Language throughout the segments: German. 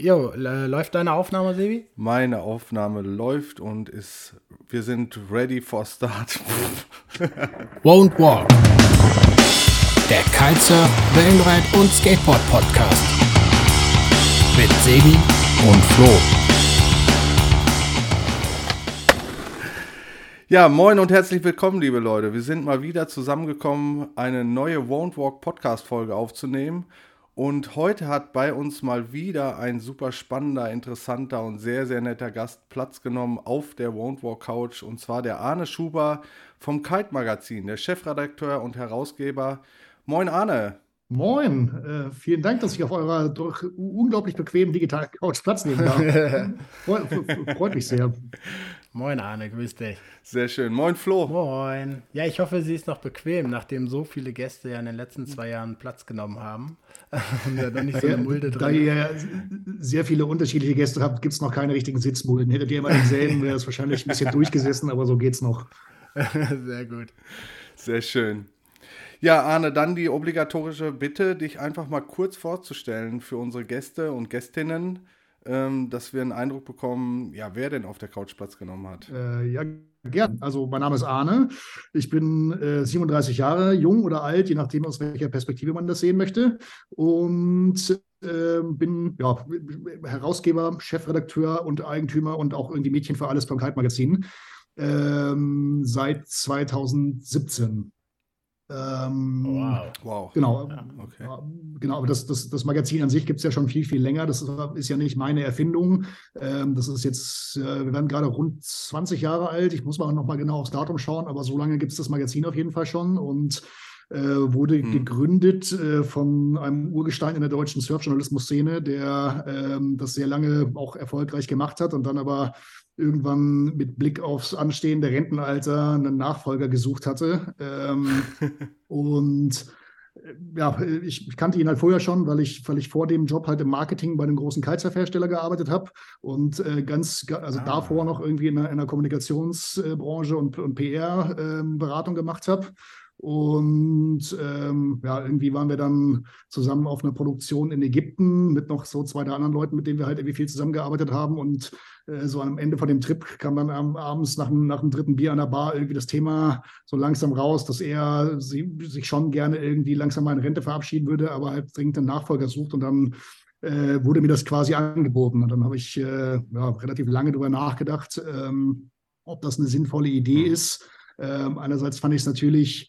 Jo, läuft deine Aufnahme, Sebi? Meine Aufnahme läuft und ist, wir sind ready for start. Won't Walk. Der Kitesurf, Wellenreit und Skateboard Podcast. Mit Sebi und Flo. Ja, moin und herzlich willkommen, liebe Leute. Wir sind mal wieder zusammengekommen, eine neue Won't Walk Podcast Folge aufzunehmen. Und heute hat bei uns mal wieder ein super spannender, interessanter und sehr, sehr netter Gast Platz genommen auf der Won't Walk Couch. Und zwar der Arne Schuber vom Kite Magazin, der Chefredakteur und Herausgeber. Moin Arne. Moin, äh, vielen Dank, dass ich auf eurer durch unglaublich bequemen digitalen Couch Platz nehmen darf. freut mich sehr. Moin Arne, grüß dich. Sehr schön. Moin Flo. Moin. Ja, ich hoffe, sie ist noch bequem, nachdem so viele Gäste ja in den letzten zwei Jahren Platz genommen haben. Und ja noch nicht so eine Mulde drin. Da ihr ja sehr viele unterschiedliche Gäste habt, gibt es noch keine richtigen Sitzmulden. Hättet ihr immer denselben, wäre es wahrscheinlich ein bisschen durchgesessen, aber so geht's noch. sehr gut. Sehr schön. Ja, Arne, dann die obligatorische Bitte, dich einfach mal kurz vorzustellen für unsere Gäste und Gästinnen, ähm, dass wir einen Eindruck bekommen, ja, wer denn auf der Couch Platz genommen hat. Äh, ja, gern. Also, mein Name ist Arne. Ich bin äh, 37 Jahre, jung oder alt, je nachdem, aus welcher Perspektive man das sehen möchte. Und äh, bin ja, Herausgeber, Chefredakteur und Eigentümer und auch irgendwie Mädchen für alles beim Kite-Magazin ähm, seit 2017. Ähm, wow. wow. Genau. Ja, okay. genau, aber das, das, das Magazin an sich gibt es ja schon viel, viel länger. Das ist, ist ja nicht meine Erfindung. Ähm, das ist jetzt, äh, wir werden gerade rund 20 Jahre alt. Ich muss mal nochmal genau aufs Datum schauen, aber so lange gibt es das Magazin auf jeden Fall schon und äh, wurde hm. gegründet äh, von einem Urgestein in der deutschen Surfjournalismus-Szene, der ähm, das sehr lange auch erfolgreich gemacht hat und dann aber irgendwann mit Blick aufs anstehende Rentenalter einen Nachfolger gesucht hatte. Ähm, und äh, ja, ich, ich, kannte ihn halt vorher schon, weil ich, weil ich vor dem Job halt im Marketing bei einem großen Kitesurf-Hersteller gearbeitet habe und äh, ganz, also ah. davor noch irgendwie in einer, in einer Kommunikationsbranche und, und PR-Beratung ähm, gemacht habe. Und ähm, ja, irgendwie waren wir dann zusammen auf einer Produktion in Ägypten mit noch so zwei, drei anderen Leuten, mit denen wir halt irgendwie viel zusammengearbeitet haben. Und äh, so am Ende von dem Trip kam dann am, abends nach nach dem dritten Bier an der Bar irgendwie das Thema so langsam raus, dass er sie, sich schon gerne irgendwie langsam mal in Rente verabschieden würde, aber halt dringend einen Nachfolger sucht. Und dann äh, wurde mir das quasi angeboten. Und dann habe ich äh, ja, relativ lange darüber nachgedacht, ähm, ob das eine sinnvolle Idee mhm. ist. Ähm, einerseits fand ich es natürlich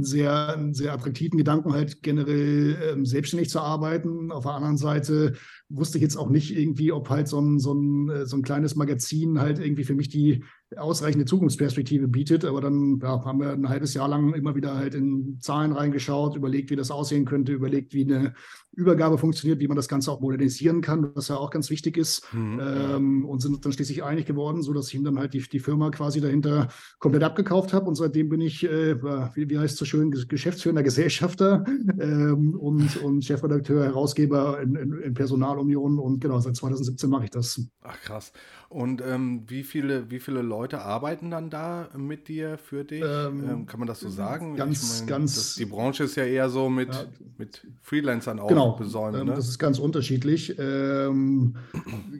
sehr, sehr attraktiven Gedanken, halt generell ähm, selbstständig zu arbeiten. Auf der anderen Seite wusste ich jetzt auch nicht irgendwie, ob halt so ein, so ein, äh, so ein kleines Magazin halt irgendwie für mich die ausreichende Zukunftsperspektive bietet. Aber dann ja, haben wir ein halbes Jahr lang immer wieder halt in Zahlen reingeschaut, überlegt, wie das aussehen könnte, überlegt, wie eine Übergabe funktioniert, wie man das Ganze auch modernisieren kann, was ja auch ganz wichtig ist. Mhm. Ähm, und sind dann schließlich einig geworden, sodass ich ihm dann halt die, die Firma quasi dahinter komplett abgekauft habe. Und seitdem bin ich, äh, wie, wie heißt es so schön, geschäftsführender Gesellschafter ähm, und, und Chefredakteur, Herausgeber in, in, in Personalunion. Und genau, seit 2017 mache ich das. Ach krass. Und ähm, wie, viele, wie viele Leute arbeiten dann da mit dir, für dich? Ähm, ähm kann man das so sagen? Ganz, mein, ganz. Das, die Branche ist ja eher so mit, ja, mit Freelancern auch genau, besäumt. Ähm, ne? Das ist ganz unterschiedlich. Ähm,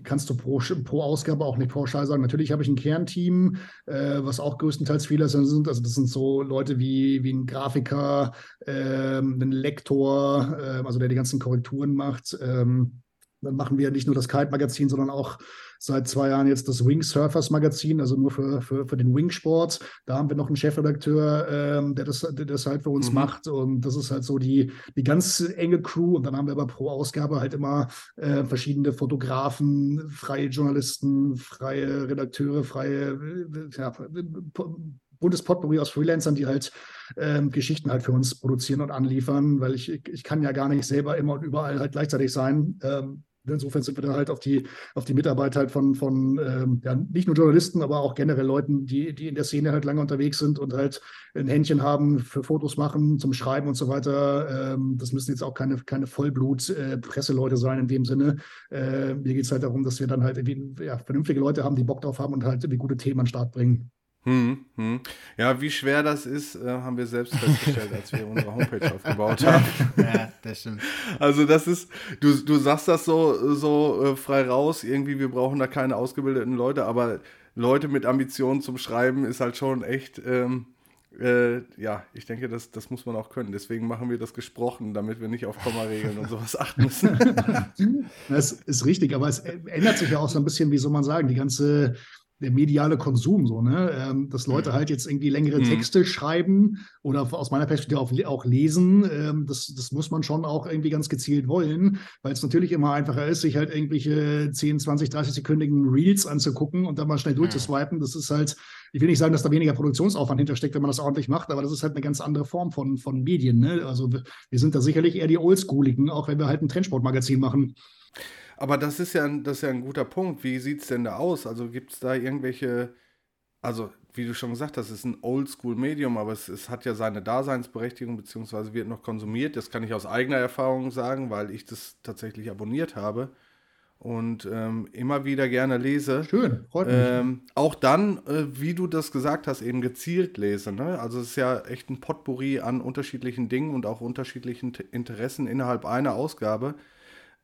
kannst du pro, pro Ausgabe auch nicht pauschal sagen. Natürlich habe ich ein Kernteam, äh, was auch größtenteils Freelancer sind. Also das sind so Leute wie, wie ein Grafiker, ähm, ein Lektor, äh, also der die ganzen Korrekturen macht. Dann machen wir nicht nur das Kite-Magazin, sondern auch seit zwei Jahren jetzt das Wingsurfers Magazin, also nur für, für, für den Wingsport. Da haben wir noch einen Chefredakteur, ähm, der, das, der das halt für uns mhm. macht. Und das ist halt so die, die ganz enge Crew. Und dann haben wir aber pro Ausgabe halt immer äh, verschiedene Fotografen, freie Journalisten, freie Redakteure, freie äh, ja, buntes Potpourri aus Freelancern, die halt ähm, Geschichten halt für uns produzieren und anliefern, weil ich, ich kann ja gar nicht selber immer und überall halt gleichzeitig sein. Ähm, Insofern sind wir da halt auf die, auf die Mitarbeit halt von, von ähm, ja, nicht nur Journalisten, aber auch generell Leuten, die, die in der Szene halt lange unterwegs sind und halt ein Händchen haben für Fotos machen, zum Schreiben und so weiter. Ähm, das müssen jetzt auch keine, keine Vollblut-Presseleute äh, sein in dem Sinne. Äh, mir geht es halt darum, dass wir dann halt irgendwie ja, vernünftige Leute haben, die Bock drauf haben und halt irgendwie gute Themen an den Start bringen. Hm, hm. Ja, wie schwer das ist, äh, haben wir selbst festgestellt, als wir unsere Homepage aufgebaut haben. Ja, das stimmt. Also das ist, du, du sagst das so, so äh, frei raus, irgendwie, wir brauchen da keine ausgebildeten Leute, aber Leute mit Ambitionen zum Schreiben ist halt schon echt, ähm, äh, ja, ich denke, das, das muss man auch können. Deswegen machen wir das gesprochen, damit wir nicht auf Kommaregeln und sowas achten müssen. das ist richtig, aber es ändert sich ja auch so ein bisschen, wie soll man sagen, die ganze der mediale Konsum, so, ne? Ähm, dass Leute mhm. halt jetzt irgendwie längere mhm. Texte schreiben oder aus meiner Perspektive auch, auch lesen, ähm, das, das muss man schon auch irgendwie ganz gezielt wollen, weil es natürlich immer einfacher ist, sich halt irgendwelche 10, 20, 30 sekündigen Reels anzugucken und dann mal schnell durchzuswipen. Das ist halt, ich will nicht sagen, dass da weniger Produktionsaufwand hintersteckt, wenn man das ordentlich macht, aber das ist halt eine ganz andere Form von, von Medien. Ne? Also wir sind da sicherlich eher die Oldschooligen, auch wenn wir halt ein Trendsportmagazin machen. Aber das ist ja, das ist ja ein guter Punkt. Wie sieht es denn da aus? Also gibt es da irgendwelche, also wie du schon gesagt hast, es ist ein Oldschool-Medium, aber es, es, hat ja seine Daseinsberechtigung, beziehungsweise wird noch konsumiert. Das kann ich aus eigener Erfahrung sagen, weil ich das tatsächlich abonniert habe und ähm, immer wieder gerne lese. Schön, freut mich. Ähm, auch dann, äh, wie du das gesagt hast, eben gezielt lese. Ne? Also es ist ja echt ein Potpourri an unterschiedlichen Dingen und auch unterschiedlichen Interessen innerhalb einer Ausgabe.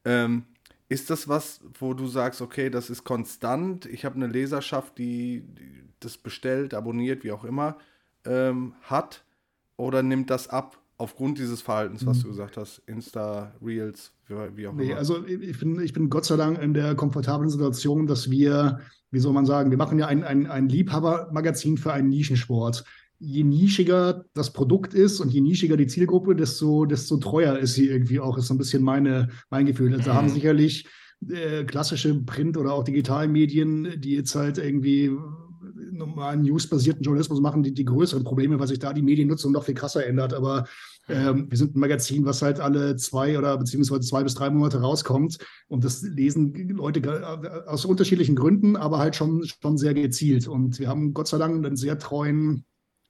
Ähm, ist das was, wo du sagst, okay, das ist konstant, ich habe eine Leserschaft, die, die, das bestellt, abonniert, wie auch immer, ähm, hat? Oder nimmt das ab aufgrund dieses Verhaltens, was mhm. du gesagt hast, Insta, Reels, wie auch nee, immer? Also ich bin, ich bin Gott sei Dank in der komfortablen Situation, dass wir, wie soll man sagen, wir machen ja ein, ein, ein Liebhabermagazin für einen Nischensport je nischiger das Produkt ist und je nischiger die Zielgruppe, desto, desto treuer ist sie irgendwie auch, ist so ein bisschen meine, mein Gefühl. Also, da haben mhm. sicherlich äh, klassische Print- oder auch Digitalmedien, die jetzt halt irgendwie normalen newsbasierten Journalismus machen, die, die größeren Probleme, weil sich da die Mediennutzung noch viel krasser ändert. Aber ähm, wir sind ein Magazin, was halt alle zwei oder beziehungsweise zwei bis drei Monate rauskommt. Und das lesen Leute äh, aus unterschiedlichen Gründen, aber halt schon, schon sehr gezielt. Und wir haben Gott sei Dank einen sehr treuen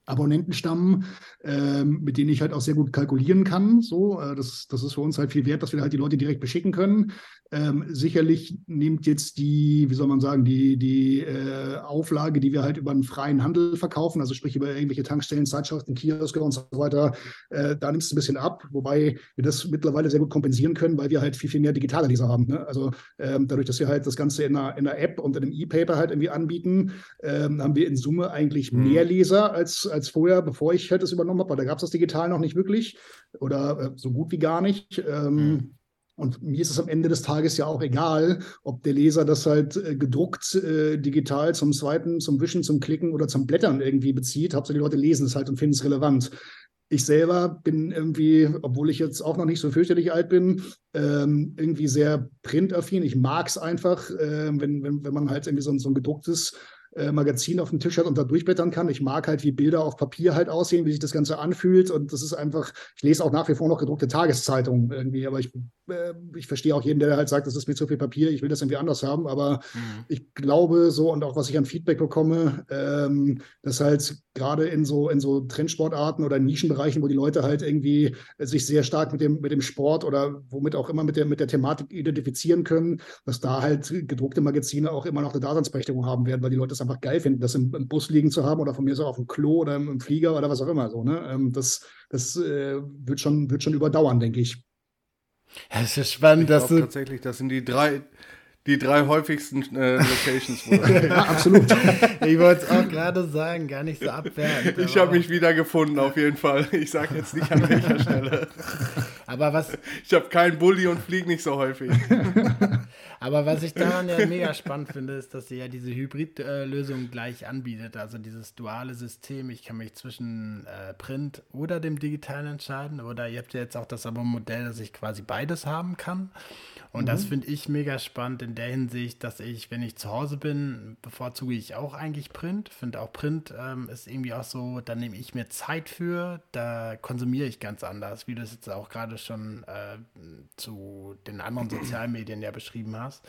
Abonnentenstamm, ähm, mit denen ich halt auch sehr gut kalkulieren kann. So, äh, das, das ist für uns halt viel wert, dass wir halt die Leute direkt beschicken können. Ähm, sicherlich nimmt jetzt die, wie soll man sagen, die, die äh, Auflage, die wir halt über einen freien Handel verkaufen, also sprich über irgendwelche Tankstellen, Zeitschriften, Kioske und so weiter, äh, da nimmt es ein bisschen ab, wobei wir das mittlerweile sehr gut kompensieren können, weil wir halt viel, viel mehr digitale Leser haben. Ne? Also ähm, dadurch, dass wir halt das Ganze in einer, in einer App und in einem E-Paper halt irgendwie anbieten, ähm, haben wir in Summe eigentlich mhm. mehr Leser als, als vorher, bevor ich halt das übernommen habe, weil da gab es das digital noch nicht wirklich oder äh, so gut wie gar nicht. Ähm, mhm. Und mir ist es am Ende des Tages ja auch egal, ob der Leser das halt äh, gedruckt, äh, digital zum Swipen, zum Wischen, zum Klicken oder zum Blättern irgendwie bezieht. Hauptsache die Leute lesen es halt und finden es relevant. Ich selber bin irgendwie, obwohl ich jetzt auch noch nicht so fürchterlich alt bin, ähm, irgendwie sehr printaffin. Ich mag es einfach, äh, wenn, wenn, wenn man halt irgendwie so, so ein gedrucktes äh, Magazin auf dem Tisch hat und da durchblättern kann. Ich mag halt, wie Bilder auf Papier halt aussehen, wie sich das Ganze anfühlt. Und das ist einfach, ich lese auch nach wie vor noch gedruckte Tageszeitungen irgendwie, aber ich, ich verstehe auch jeden, der halt sagt, das ist mir zu viel Papier, ich will das irgendwie anders haben. Aber mhm. ich glaube so und auch was ich an Feedback bekomme, ähm, dass halt gerade in so, in so Trendsportarten oder Nischenbereichen, wo die Leute halt irgendwie sich sehr stark mit dem, mit dem Sport oder womit auch immer mit der, mit der Thematik identifizieren können, dass da halt gedruckte Magazine auch immer noch eine Daseinsberechtigung haben werden, weil die Leute es einfach geil finden, das im, im, Bus liegen zu haben oder von mir so auf dem Klo oder im, im Flieger oder was auch immer so. Ne? Ähm, das das äh, wird, schon, wird schon überdauern, denke ich. Es ist spannend, dass du. Tatsächlich, das sind die drei, die drei häufigsten äh, Locations. ja, absolut. ich wollte es auch gerade sagen, gar nicht so abwertend. Ich habe mich wieder gefunden, auf jeden Fall. Ich sage jetzt nicht an welcher Stelle. Aber was. Ich habe keinen Bulli und fliege nicht so häufig. Aber was ich daran ja mega spannend finde, ist, dass sie ja diese Hybrid-Lösung gleich anbietet. Also dieses duale System. Ich kann mich zwischen äh, Print oder dem Digitalen entscheiden. Oder ihr habt ja jetzt auch das Abo-Modell, dass ich quasi beides haben kann. Und mhm. das finde ich mega spannend in der Hinsicht, dass ich, wenn ich zu Hause bin, bevorzuge ich auch eigentlich Print. Finde auch Print ähm, ist irgendwie auch so, da nehme ich mir Zeit für, da konsumiere ich ganz anders, wie du es jetzt auch gerade schon äh, zu den anderen Sozialmedien ja beschrieben hast.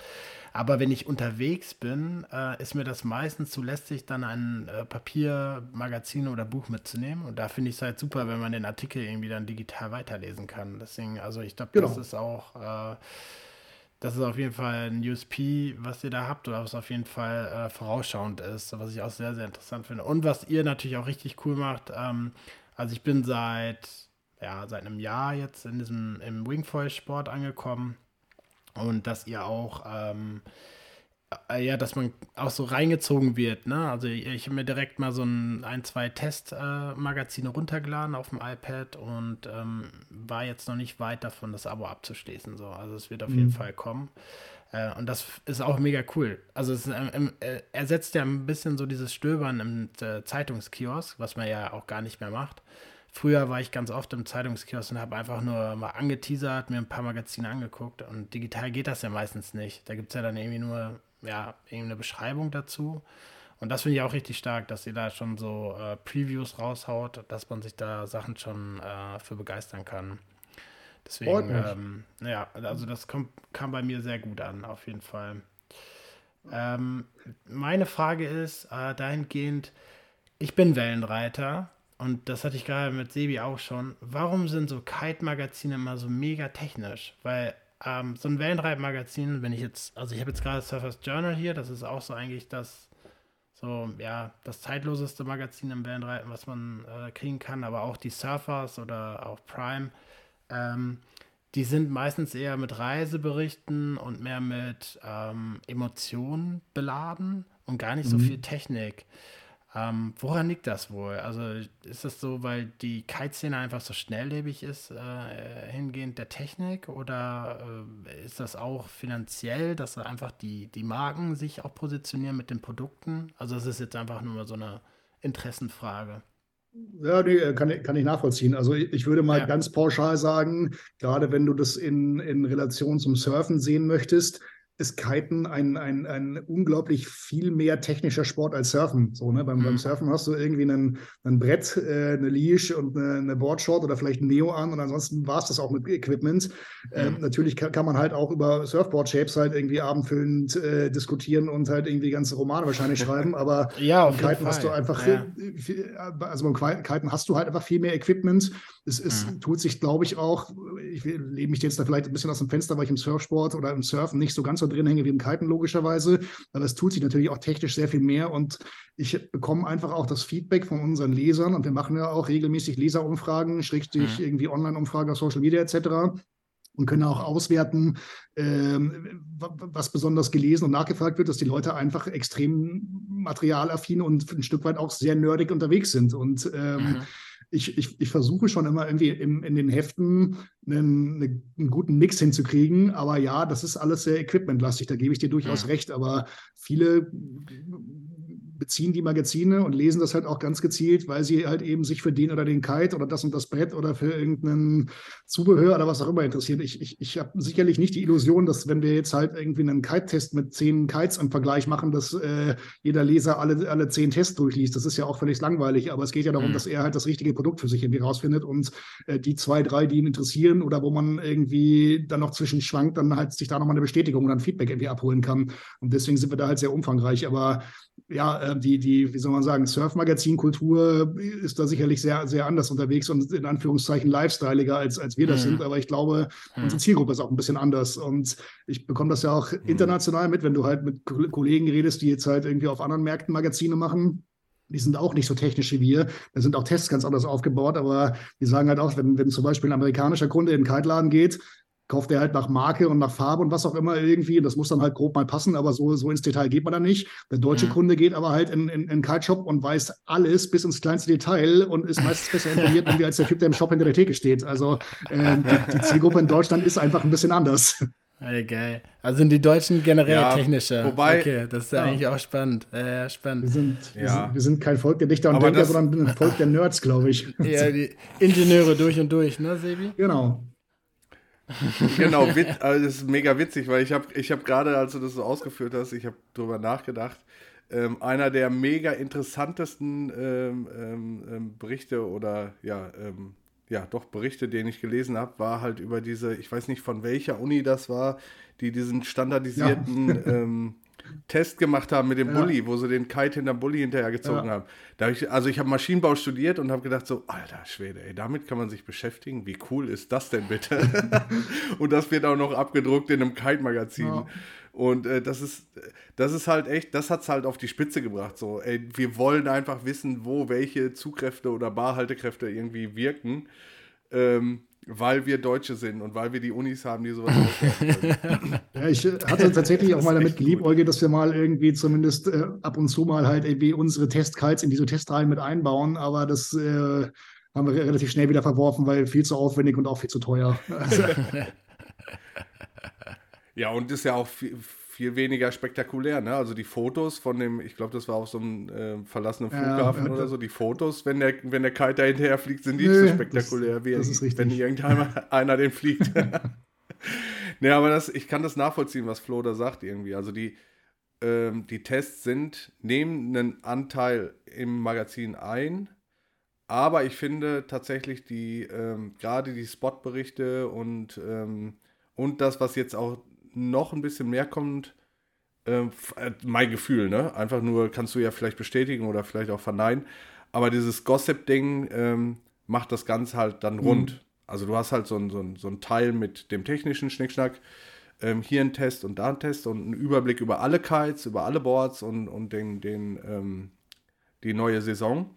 Aber wenn ich unterwegs bin, äh, ist mir das meistens zu lästig, dann ein äh, Papiermagazin oder Buch mitzunehmen. Und da finde ich es halt super, wenn man den Artikel irgendwie dann digital weiterlesen kann. Deswegen, also ich glaube, genau. das ist auch äh, das ist auf jeden Fall ein USP, was ihr da habt oder was auf jeden Fall äh, vorausschauend ist, was ich auch sehr, sehr interessant finde. Und was ihr natürlich auch richtig cool macht, ähm, also ich bin seit, ja, seit einem Jahr jetzt in diesem, im Wingfoil-Sport angekommen und dass ihr auch, ähm, äh, ja, dass man auch so reingezogen wird, ne? Also ich, ich habe mir direkt mal so ein, ein zwei Testmagazine äh, runtergeladen auf dem iPad und ähm, war jetzt noch nicht weit davon, das Abo abzuschließen. So. Also es wird auf mhm. jeden Fall kommen. Äh, und das ist auch mega cool. Also es ähm, äh, ersetzt ja ein bisschen so dieses Stöbern im äh, Zeitungskiosk, was man ja auch gar nicht mehr macht. Früher war ich ganz oft im Zeitungskiosk und habe einfach nur mal angeteasert, mir ein paar Magazine angeguckt. Und digital geht das ja meistens nicht. Da gibt es ja dann irgendwie nur ja, irgendeine Beschreibung dazu. Und das finde ich auch richtig stark, dass ihr da schon so äh, Previews raushaut, dass man sich da Sachen schon äh, für begeistern kann. Deswegen, ähm, ja, also das kommt, kam bei mir sehr gut an, auf jeden Fall. Ähm, meine Frage ist äh, dahingehend, ich bin Wellenreiter und das hatte ich gerade mit Sebi auch schon. Warum sind so Kite-Magazine immer so mega technisch? Weil ähm, so ein Wellenreitmagazin, wenn ich jetzt, also ich habe jetzt gerade Surfers Journal hier, das ist auch so eigentlich das, so, ja, das zeitloseste Magazin im Wellenreiten, was man äh, kriegen kann, aber auch die Surfers oder auch Prime, ähm, die sind meistens eher mit Reiseberichten und mehr mit ähm, Emotionen beladen und gar nicht so mhm. viel Technik. Ähm, woran liegt das wohl? Also ist das so, weil die Kite-Szene einfach so schnelllebig ist, äh, hingehend der Technik? Oder äh, ist das auch finanziell, dass einfach die, die Marken sich auch positionieren mit den Produkten? Also es ist jetzt einfach nur mal so eine Interessenfrage. Ja, nee, äh, kann, kann ich nachvollziehen. Also ich würde mal ja. ganz pauschal sagen, gerade wenn du das in, in Relation zum Surfen sehen möchtest, ist Kiten ein, ein, ein unglaublich viel mehr technischer Sport als Surfen. So, ne? beim, mhm. beim Surfen hast du irgendwie einen, ein Brett, äh, eine Leash und eine, eine Boardshort oder vielleicht ein Neo an und ansonsten war es das auch mit Equipment. Ähm, mhm. natürlich kann, kann, man halt auch über Surfboard-Shapes halt irgendwie abendfüllend äh, diskutieren und halt irgendwie ganze Romane wahrscheinlich schreiben, aber ja, beim Kiten hast du einfach, ja. also beim Kiten hast du halt einfach viel mehr Equipment. Es, es mhm. tut sich, glaube ich, auch, ich lebe mich jetzt da vielleicht ein bisschen aus dem Fenster, weil ich im Surfsport oder im Surfen nicht so ganz so drin hänge wie im Kiten, logischerweise. Aber es tut sich natürlich auch technisch sehr viel mehr und ich bekomme einfach auch das Feedback von unseren Lesern und wir machen ja auch regelmäßig Leserumfragen, Schrägstrich mhm. irgendwie Online-Umfragen auf Social Media etc und können auch auswerten, ähm, was besonders gelesen und nachgefragt wird, dass die Leute einfach extrem materialaffin und ein Stück weit auch sehr nerdig unterwegs sind. Und ähm, mhm ich, ich, ich versuche schon immer irgendwie im, in den Heften einen, einen, guten Mix hinzukriegen. Aber ja, das ist alles sehr equipmentlastig, da gebe ich dir durchaus ja. recht. Aber viele beziehen die Magazine und lesen das halt auch ganz gezielt, weil sie halt eben sich für den oder den Kite oder das und das Brett oder für irgendein Zubehör oder was auch immer interessieren. Ich, ich, ich habe sicherlich nicht die Illusion, dass wenn wir jetzt halt irgendwie einen Kite-Test mit zehn Kites im Vergleich machen, dass äh, jeder Leser alle, alle zehn Tests durchliest. Das ist ja auch völlig langweilig, aber es geht ja darum, mhm. dass er halt das richtige Produkt für sich irgendwie rausfindet und äh, die zwei, drei, die ihn interessieren oder wo man irgendwie dann noch zwischen schwankt, dann halt sich da nochmal eine Bestätigung oder ein Feedback irgendwie abholen kann. Und deswegen sind wir da halt sehr umfangreich. Aber ja, die, die, wie soll man sagen, Surf-Magazin-Kultur ist da sicherlich sehr, sehr anders unterwegs und in Anführungszeichen lifestyleiger, als, als wir das mhm. sind. Aber ich glaube, mhm. unsere Zielgruppe ist auch ein bisschen anders. Und ich bekomme das ja auch mhm. international mit, wenn du halt mit Kollegen redest, die jetzt halt irgendwie auf anderen Märkten Magazine machen. Die sind auch nicht so technisch wie wir. Da sind auch Tests ganz anders aufgebaut, aber die sagen halt auch, wenn, wenn zum Beispiel ein amerikanischer Kunde in den Kite-Laden geht, kauft er halt nach Marke und nach Farbe und was auch immer irgendwie. Das muss dann halt grob mal passen, aber so, so ins Detail geht man da nicht. Der deutsche mhm. Kunde geht aber halt in, in, in Kite-Shop und weiß alles bis ins kleinste Detail und ist meistens besser informiert als der Typ, der im Shop hinter der Theke steht. Also äh, die, die, Zielgruppe in Deutschland ist einfach ein bisschen anders. Hey, geil. Also sind die Deutschen generell ja, technischer. Wobei, okay, das ist ja, eigentlich auch spannend. Äh, spannend. Wir sind, ja. wir, sind, wir sind kein Volk der Dichter und aber Denker, sondern ein Volk der Nerds, glaube ich. Ja, die Ingenieure durch und durch, ne, Sebi? Genau. genau, also das ist mega witzig, weil ich habe ich hab gerade, als du das so ausgeführt hast, ich habe drüber nachgedacht, ähm, einer der mega interessantesten ähm, ähm, ähm Berichte oder ja, ähm, ja, doch Berichte, den ich gelesen habe, war halt über diese, ich weiß nicht von welcher Uni das war, die diesen standardisierten ja. Test gemacht haben mit dem ja. Bulli, wo sie den Kite hinterm Bulli hinterhergezogen ja. haben. Ich, also ich habe Maschinenbau studiert und habe gedacht so, alter Schwede, ey, damit kann man sich beschäftigen. Wie cool ist das denn bitte? und das wird auch noch abgedruckt in einem Kite-Magazin. Ja. Und äh, das ist, das ist halt echt, das hat es halt auf die Spitze gebracht. So, ey, wir wollen einfach wissen, wo welche Zugkräfte oder Barhaltekräfte irgendwie wirken. Ähm, weil wir Deutsche sind und weil wir die Unis haben, die sowas. Ja, ich hatte tatsächlich auch mal damit geliebäugelt, dass wir mal irgendwie zumindest äh, ab und zu mal halt irgendwie unsere Testkites in diese Testreihen mit einbauen, aber das äh, haben wir relativ schnell wieder verworfen, weil viel zu aufwendig und auch viel zu teuer. Ja, und ist ja auch viel, viel weniger spektakulär. Ne? Also die Fotos von dem, ich glaube, das war auf so einem äh, verlassenen Flughafen ja, oder so, die Fotos, wenn der, wenn der Kite da hinterher fliegt, sind nicht so spektakulär, das, wie das wenn irgendeiner den fliegt. ne, aber das, ich kann das nachvollziehen, was Flo da sagt irgendwie. Also die, ähm, die Tests sind, nehmen einen Anteil im Magazin ein, aber ich finde tatsächlich die, ähm, gerade die Spotberichte und, ähm, und das, was jetzt auch noch ein bisschen mehr kommt, ähm, äh, mein Gefühl, ne? Einfach nur, kannst du ja vielleicht bestätigen oder vielleicht auch verneinen. Aber dieses Gossip-Ding ähm, macht das Ganze halt dann rund. Mhm. Also du hast halt so ein, so, ein, so ein Teil mit dem technischen Schnickschnack, ähm, hier ein Test und da ein Test und einen Überblick über alle Kites, über alle Boards und, und den, den, ähm, die neue Saison.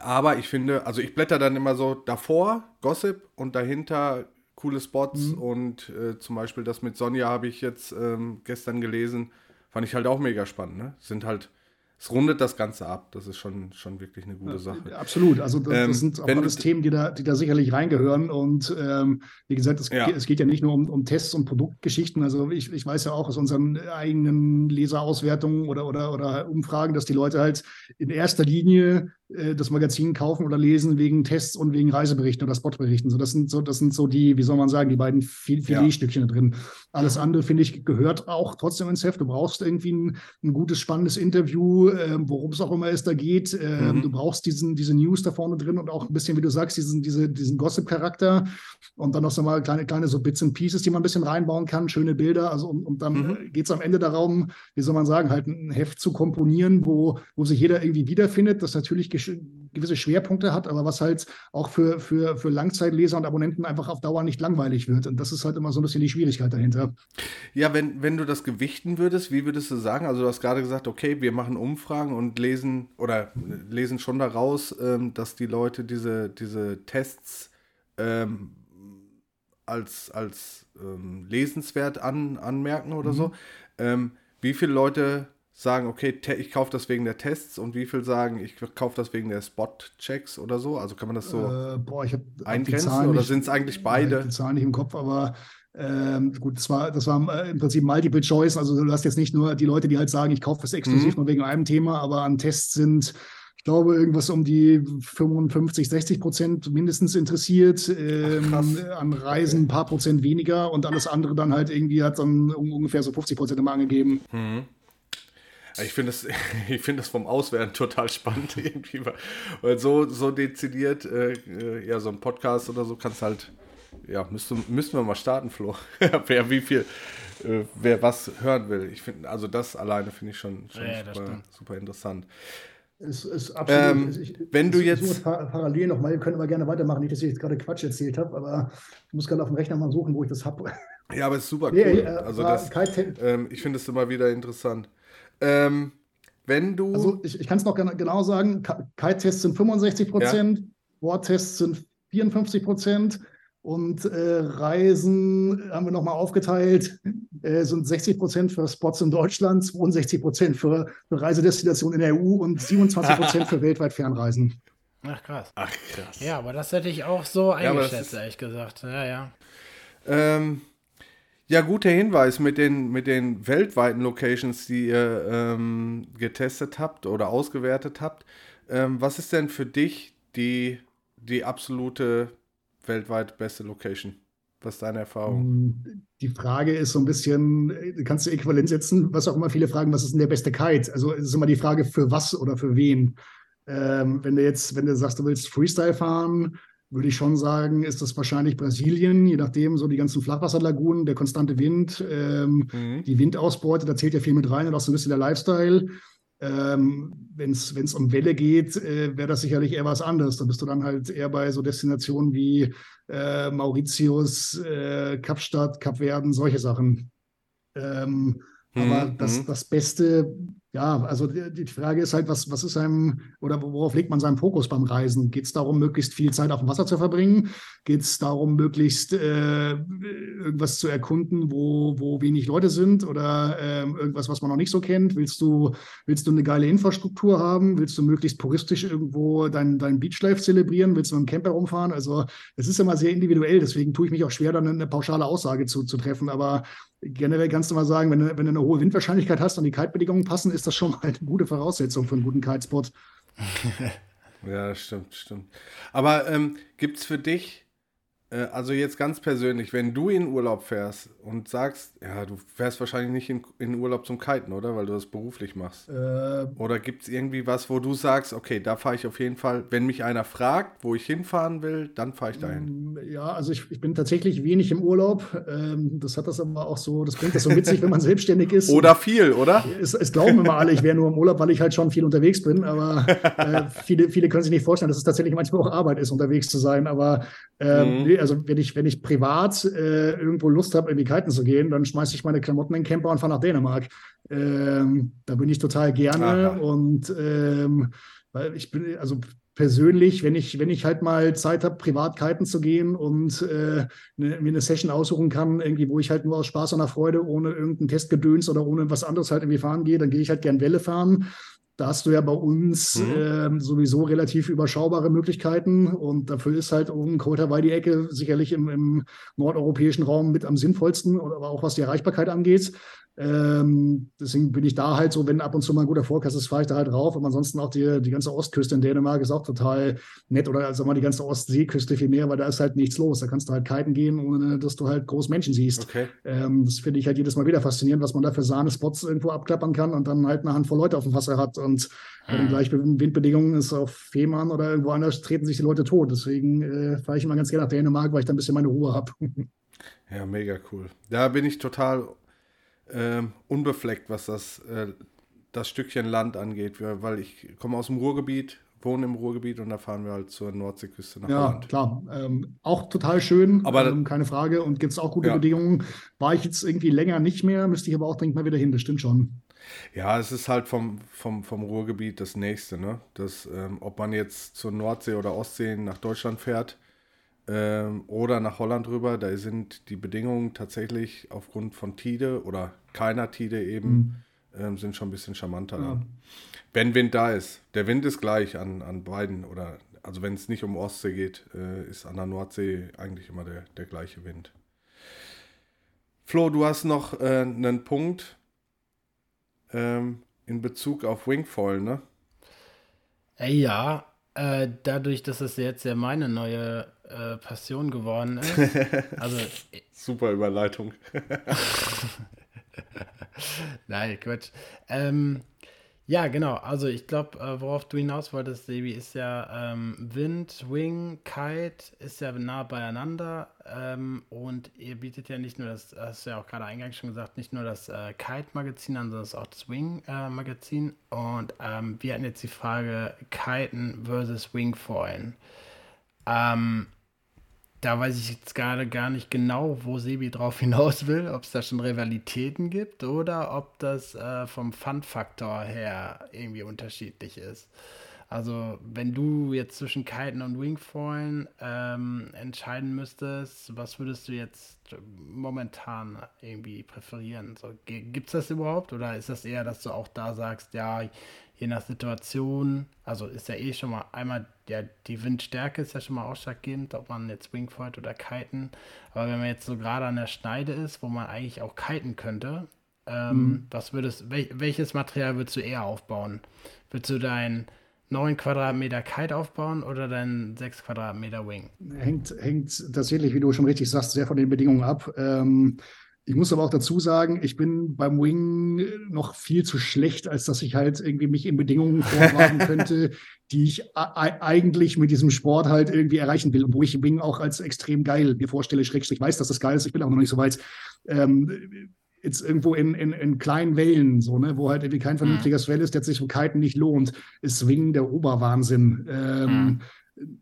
Aber ich finde, also ich blätter dann immer so davor Gossip und dahinter coole Spots mhm. und äh, zum Beispiel das mit Sonja habe ich jetzt ähm, gestern gelesen, fand ich halt auch mega spannend. Ne? Sind halt es rundet das Ganze ab. Das ist schon, schon wirklich eine gute Sache. Absolut. Also das, ähm, sind auch alles Themen, die da, die da sicherlich reingehören. Und ähm, wie gesagt, es, ja. es, geht ja nicht nur um, um, Tests und Produktgeschichten. Also ich, ich weiß ja auch aus unseren eigenen Leserauswertungen oder, oder, oder Umfragen, dass die Leute halt in erster Linie äh, das Magazin kaufen oder lesen wegen Tests und wegen Reiseberichten oder Spotberichten. So, das sind so, das sind so die, wie soll man sagen, die beiden Filetstückchen ja. da drin. Alles andere, finde ich, gehört auch trotzdem ins Heft. Du brauchst irgendwie ein, ein gutes, spannendes Interview, äh, worum es auch immer es da geht. Äh, mhm. Du brauchst diesen, diese News da vorne drin und auch ein bisschen, wie du sagst, diesen, diese, diesen Gossip-Charakter und dann noch so mal kleine, kleine so Bits and Pieces, die man ein bisschen reinbauen kann, schöne Bilder. Also und, und dann mhm. geht es am Ende darum, wie soll man sagen, halt ein Heft zu komponieren, wo, wo sich jeder irgendwie wiederfindet, das natürlich gewisse Schwerpunkte hat, aber was halt auch für, für, für Langzeitleser und Abonnenten einfach auf Dauer nicht langweilig wird. Und das ist halt immer so ein bisschen die Schwierigkeit dahinter. Ja, wenn, wenn du das gewichten würdest, wie würdest du sagen? Also du hast gerade gesagt, okay, wir machen Umfragen und lesen oder lesen schon daraus, ähm, dass die Leute diese, diese Tests ähm, als, als ähm, lesenswert an, anmerken oder mhm. so. Ähm, wie viele Leute sagen, okay, ich kaufe das wegen der Tests und wie viel sagen, ich kaufe das wegen der Spot-Checks oder so? Also kann man das so äh, boah, ich eingrenzen oder sind es eigentlich beide? Die Zahlen nicht im Kopf, aber ähm, gut, das war, das war äh, im Prinzip Multiple Choice. Also du hast jetzt nicht nur die Leute, die halt sagen, ich kaufe das exklusiv mhm. nur wegen einem Thema, aber an Tests sind ich glaube, irgendwas um die 55, 60 Prozent mindestens interessiert. Ähm, Ach, an Reisen ein paar Prozent weniger und alles andere dann halt irgendwie hat dann ungefähr so 50 Prozent immer angegeben. Mhm. Ich finde das, find das vom Auswerten total spannend irgendwie, weil so, so dezidiert, äh, äh, ja, so ein Podcast oder so kannst halt, ja, müsste, müssten wir mal starten, Flo. wer wie viel, äh, wer was hören will. Ich finde, also das alleine finde ich schon, schon ja, super, super, interessant. Ist, ist absolut. Ähm, ich, wenn du jetzt. parallel nochmal, ihr könnt aber gerne weitermachen. Nicht, dass ich jetzt gerade Quatsch erzählt habe, aber ich muss gerade auf dem Rechner mal suchen, wo ich das habe. Ja, aber es ist super cool. Nee, äh, also das, ähm, ich finde es immer wieder interessant. Ähm, wenn du. Also ich, ich kann es noch genau sagen: Kite-Tests sind 65 Prozent, ja. Board-Tests sind 54 Prozent und äh, Reisen haben wir nochmal aufgeteilt, äh, sind 60 Prozent für Spots in Deutschland, 62 Prozent für, für Reisedestinationen in der EU und 27 Prozent für weltweit Fernreisen. Ach krass. Ach krass. Ja, aber das hätte ich auch so eingeschätzt, ja, ehrlich gesagt. Ja, ja. Ähm, ja, guter Hinweis mit den, mit den weltweiten Locations, die ihr ähm, getestet habt oder ausgewertet habt. Ähm, was ist denn für dich die, die absolute weltweit beste Location? Was ist deine Erfahrung? Hm, die Frage ist so ein bisschen, kannst du äquivalent setzen, was auch immer viele fragen, was ist denn der beste Kite? Also es ist immer die Frage, für was oder für wen. Ähm, wenn du jetzt, wenn du sagst, du willst Freestyle fahren, würde ich schon sagen, ist das wahrscheinlich Brasilien, je nachdem, so die ganzen Flachwasserlagunen, der konstante Wind, ähm, mhm. die Windausbeute, da zählt ja viel mit rein und auch so ein bisschen der Lifestyle. Ähm, Wenn es um Welle geht, äh, wäre das sicherlich eher was anderes. Da bist du dann halt eher bei so Destinationen wie äh, Mauritius, äh, Kapstadt, Kapverden, solche Sachen. Ähm, mhm. Aber das, mhm. das Beste ja, also die, Frage ist halt, was, was ist einem oder worauf legt man seinen Fokus beim Reisen? Geht es darum, möglichst viel Zeit auf dem Wasser zu verbringen? Geht es darum, möglichst äh, irgendwas zu erkunden, wo, wo wenig Leute sind oder äh, irgendwas, was man noch nicht so kennt? Willst du, willst du eine geile Infrastruktur haben? Willst du möglichst puristisch irgendwo deinen dein Beachlife zelebrieren? Willst du mit dem Camper rumfahren? Also es ist immer sehr individuell, deswegen tue ich mich auch schwer, dann eine pauschale Aussage zu, zu treffen. Aber generell kannst du mal sagen, wenn du, wenn du eine hohe Windwahrscheinlichkeit hast und die Kaltbedingungen passen, ist das schon mal eine gute Voraussetzung für einen guten Kitespot. ja, stimmt, stimmt. Aber ähm, gibt es für dich also jetzt ganz persönlich, wenn du in Urlaub fährst und sagst, ja, du fährst wahrscheinlich nicht in, in Urlaub zum Kiten, oder? Weil du das beruflich machst. Äh, oder gibt es irgendwie was, wo du sagst, okay, da fahre ich auf jeden Fall, wenn mich einer fragt, wo ich hinfahren will, dann fahre ich dahin. Mm, ja, also ich, ich bin tatsächlich wenig im Urlaub. Ähm, das hat das aber auch so, das bringt das so mit sich, wenn man selbstständig ist. Oder viel, oder? Es, es glauben immer alle, ich wäre nur im Urlaub, weil ich halt schon viel unterwegs bin. Aber äh, viele, viele können sich nicht vorstellen, dass es tatsächlich manchmal auch Arbeit ist, unterwegs zu sein. Aber ähm, mhm. Also wenn ich, wenn ich privat äh, irgendwo Lust habe, in die Kiten zu gehen, dann schmeiße ich meine Klamotten in den Camper und fahre nach Dänemark. Ähm, da bin ich total gerne Aha. und ähm, weil ich bin, also persönlich, wenn ich, wenn ich halt mal Zeit habe, privat kiten zu gehen und äh, ne, mir eine Session aussuchen kann, irgendwie, wo ich halt nur aus Spaß und Freude, ohne irgendein Testgedöns oder ohne was anderes halt irgendwie fahren gehe, dann gehe ich halt gern Welle fahren. Da hast du ja bei uns mhm. äh, sowieso relativ überschaubare Möglichkeiten und dafür ist halt um Kolterwei die Ecke sicherlich im, im, nordeuropäischen Raum mit am sinnvollsten, aber auch was die Erreichbarkeit angeht. Ähm, deswegen bin ich da halt so, wenn ab und zu mal ein guter Forecast ist, fahre ich da halt rauf. Aber ansonsten auch die, die ganze Ostküste in Dänemark ist auch total nett oder also mal die ganze Ostseeküste viel mehr, weil da ist halt nichts los. Da kannst du halt kiten gehen, ohne dass du halt groß Menschen siehst. Okay. Ähm, das finde ich halt jedes Mal wieder faszinierend, was man da für Sahne-Spots irgendwo abklappern kann und dann halt eine Handvoll Leute auf dem Wasser hat. Und bei den hm. gleichen Windbedingungen ist auf Fehmarn oder irgendwo anders treten sich die Leute tot. Deswegen äh, fahre ich immer ganz gerne nach Dänemark, weil ich da ein bisschen meine Ruhe habe. Ja, mega cool. Da bin ich total äh, unbefleckt, was das, äh, das Stückchen Land angeht, weil ich komme aus dem Ruhrgebiet, wohne im Ruhrgebiet und da fahren wir halt zur Nordseeküste nach ja, Holland. Ja, klar. Ähm, auch total schön, aber, ähm, keine Frage. Und gibt es auch gute ja. Bedingungen. War ich jetzt irgendwie länger nicht mehr, müsste ich aber auch dringend mal wieder hin, das stimmt schon. Ja, es ist halt vom, vom, vom Ruhrgebiet das nächste, ne? Das, ähm, ob man jetzt zur Nordsee oder Ostsee nach Deutschland fährt, ähm, oder nach Holland rüber. Da sind die Bedingungen tatsächlich aufgrund von Tide oder keiner Tide eben, mhm. ähm, sind schon ein bisschen charmanter. Ja. Wenn Wind da ist. Der Wind ist gleich an, an beiden oder also wenn es nicht um Ostsee geht, äh, ist an der Nordsee eigentlich immer der, der gleiche Wind. Flo, du hast noch äh, einen Punkt ähm, in Bezug auf Wingfoil, ne? Äh, ja, äh, dadurch, dass es jetzt ja meine neue äh, Passion geworden ist. Also, Super Überleitung. Nein, Quatsch. Ähm, ja, genau. Also ich glaube, äh, worauf du hinaus wolltest, Sebi, ist ja ähm, Wind, Wing, Kite ist ja nah beieinander ähm, und ihr bietet ja nicht nur das, hast du ja auch gerade eingangs schon gesagt, nicht nur das äh, Kite-Magazin an, sondern auch das Wing-Magazin. Äh, und ähm, wir hatten jetzt die Frage Kiten versus Wingfoilen. Ähm, da weiß ich jetzt gerade gar nicht genau, wo Sebi drauf hinaus will, ob es da schon Rivalitäten gibt oder ob das äh, vom Fun-Faktor her irgendwie unterschiedlich ist. Also, wenn du jetzt zwischen Kiten und Wingfoilen ähm, entscheiden müsstest, was würdest du jetzt momentan irgendwie präferieren? So, Gibt es das überhaupt oder ist das eher, dass du auch da sagst, ja, je nach Situation, also ist ja eh schon mal einmal, ja, die Windstärke ist ja schon mal ausschlaggebend, ob man jetzt Wingfoil oder kiten. Aber wenn man jetzt so gerade an der Schneide ist, wo man eigentlich auch kiten könnte, ähm, mhm. was würdest, wel, welches Material würdest du eher aufbauen? Würdest du dein 9 Quadratmeter Kite aufbauen oder dein 6 Quadratmeter Wing? Hängt, hängt tatsächlich, wie du schon richtig sagst, sehr von den Bedingungen ab. Ähm, Ich muss aber auch dazu sagen, ich bin beim Wing noch viel zu schlecht, als dass ich halt irgendwie mich in Bedingungen vorwagen könnte, die ich eigentlich mit diesem Sport halt irgendwie erreichen will, wo ich Wing auch als extrem geil mir vorstelle, schrägstrich weiß, dass das geil ist, ich bin auch noch nicht so weit. Ähm, jetzt irgendwo in, in, in kleinen Wellen, so, ne, wo halt irgendwie kein vernünftiger mhm. Swell ist, der sich vom Kiten nicht lohnt, ist Swing der Oberwahnsinn. Ähm, mhm.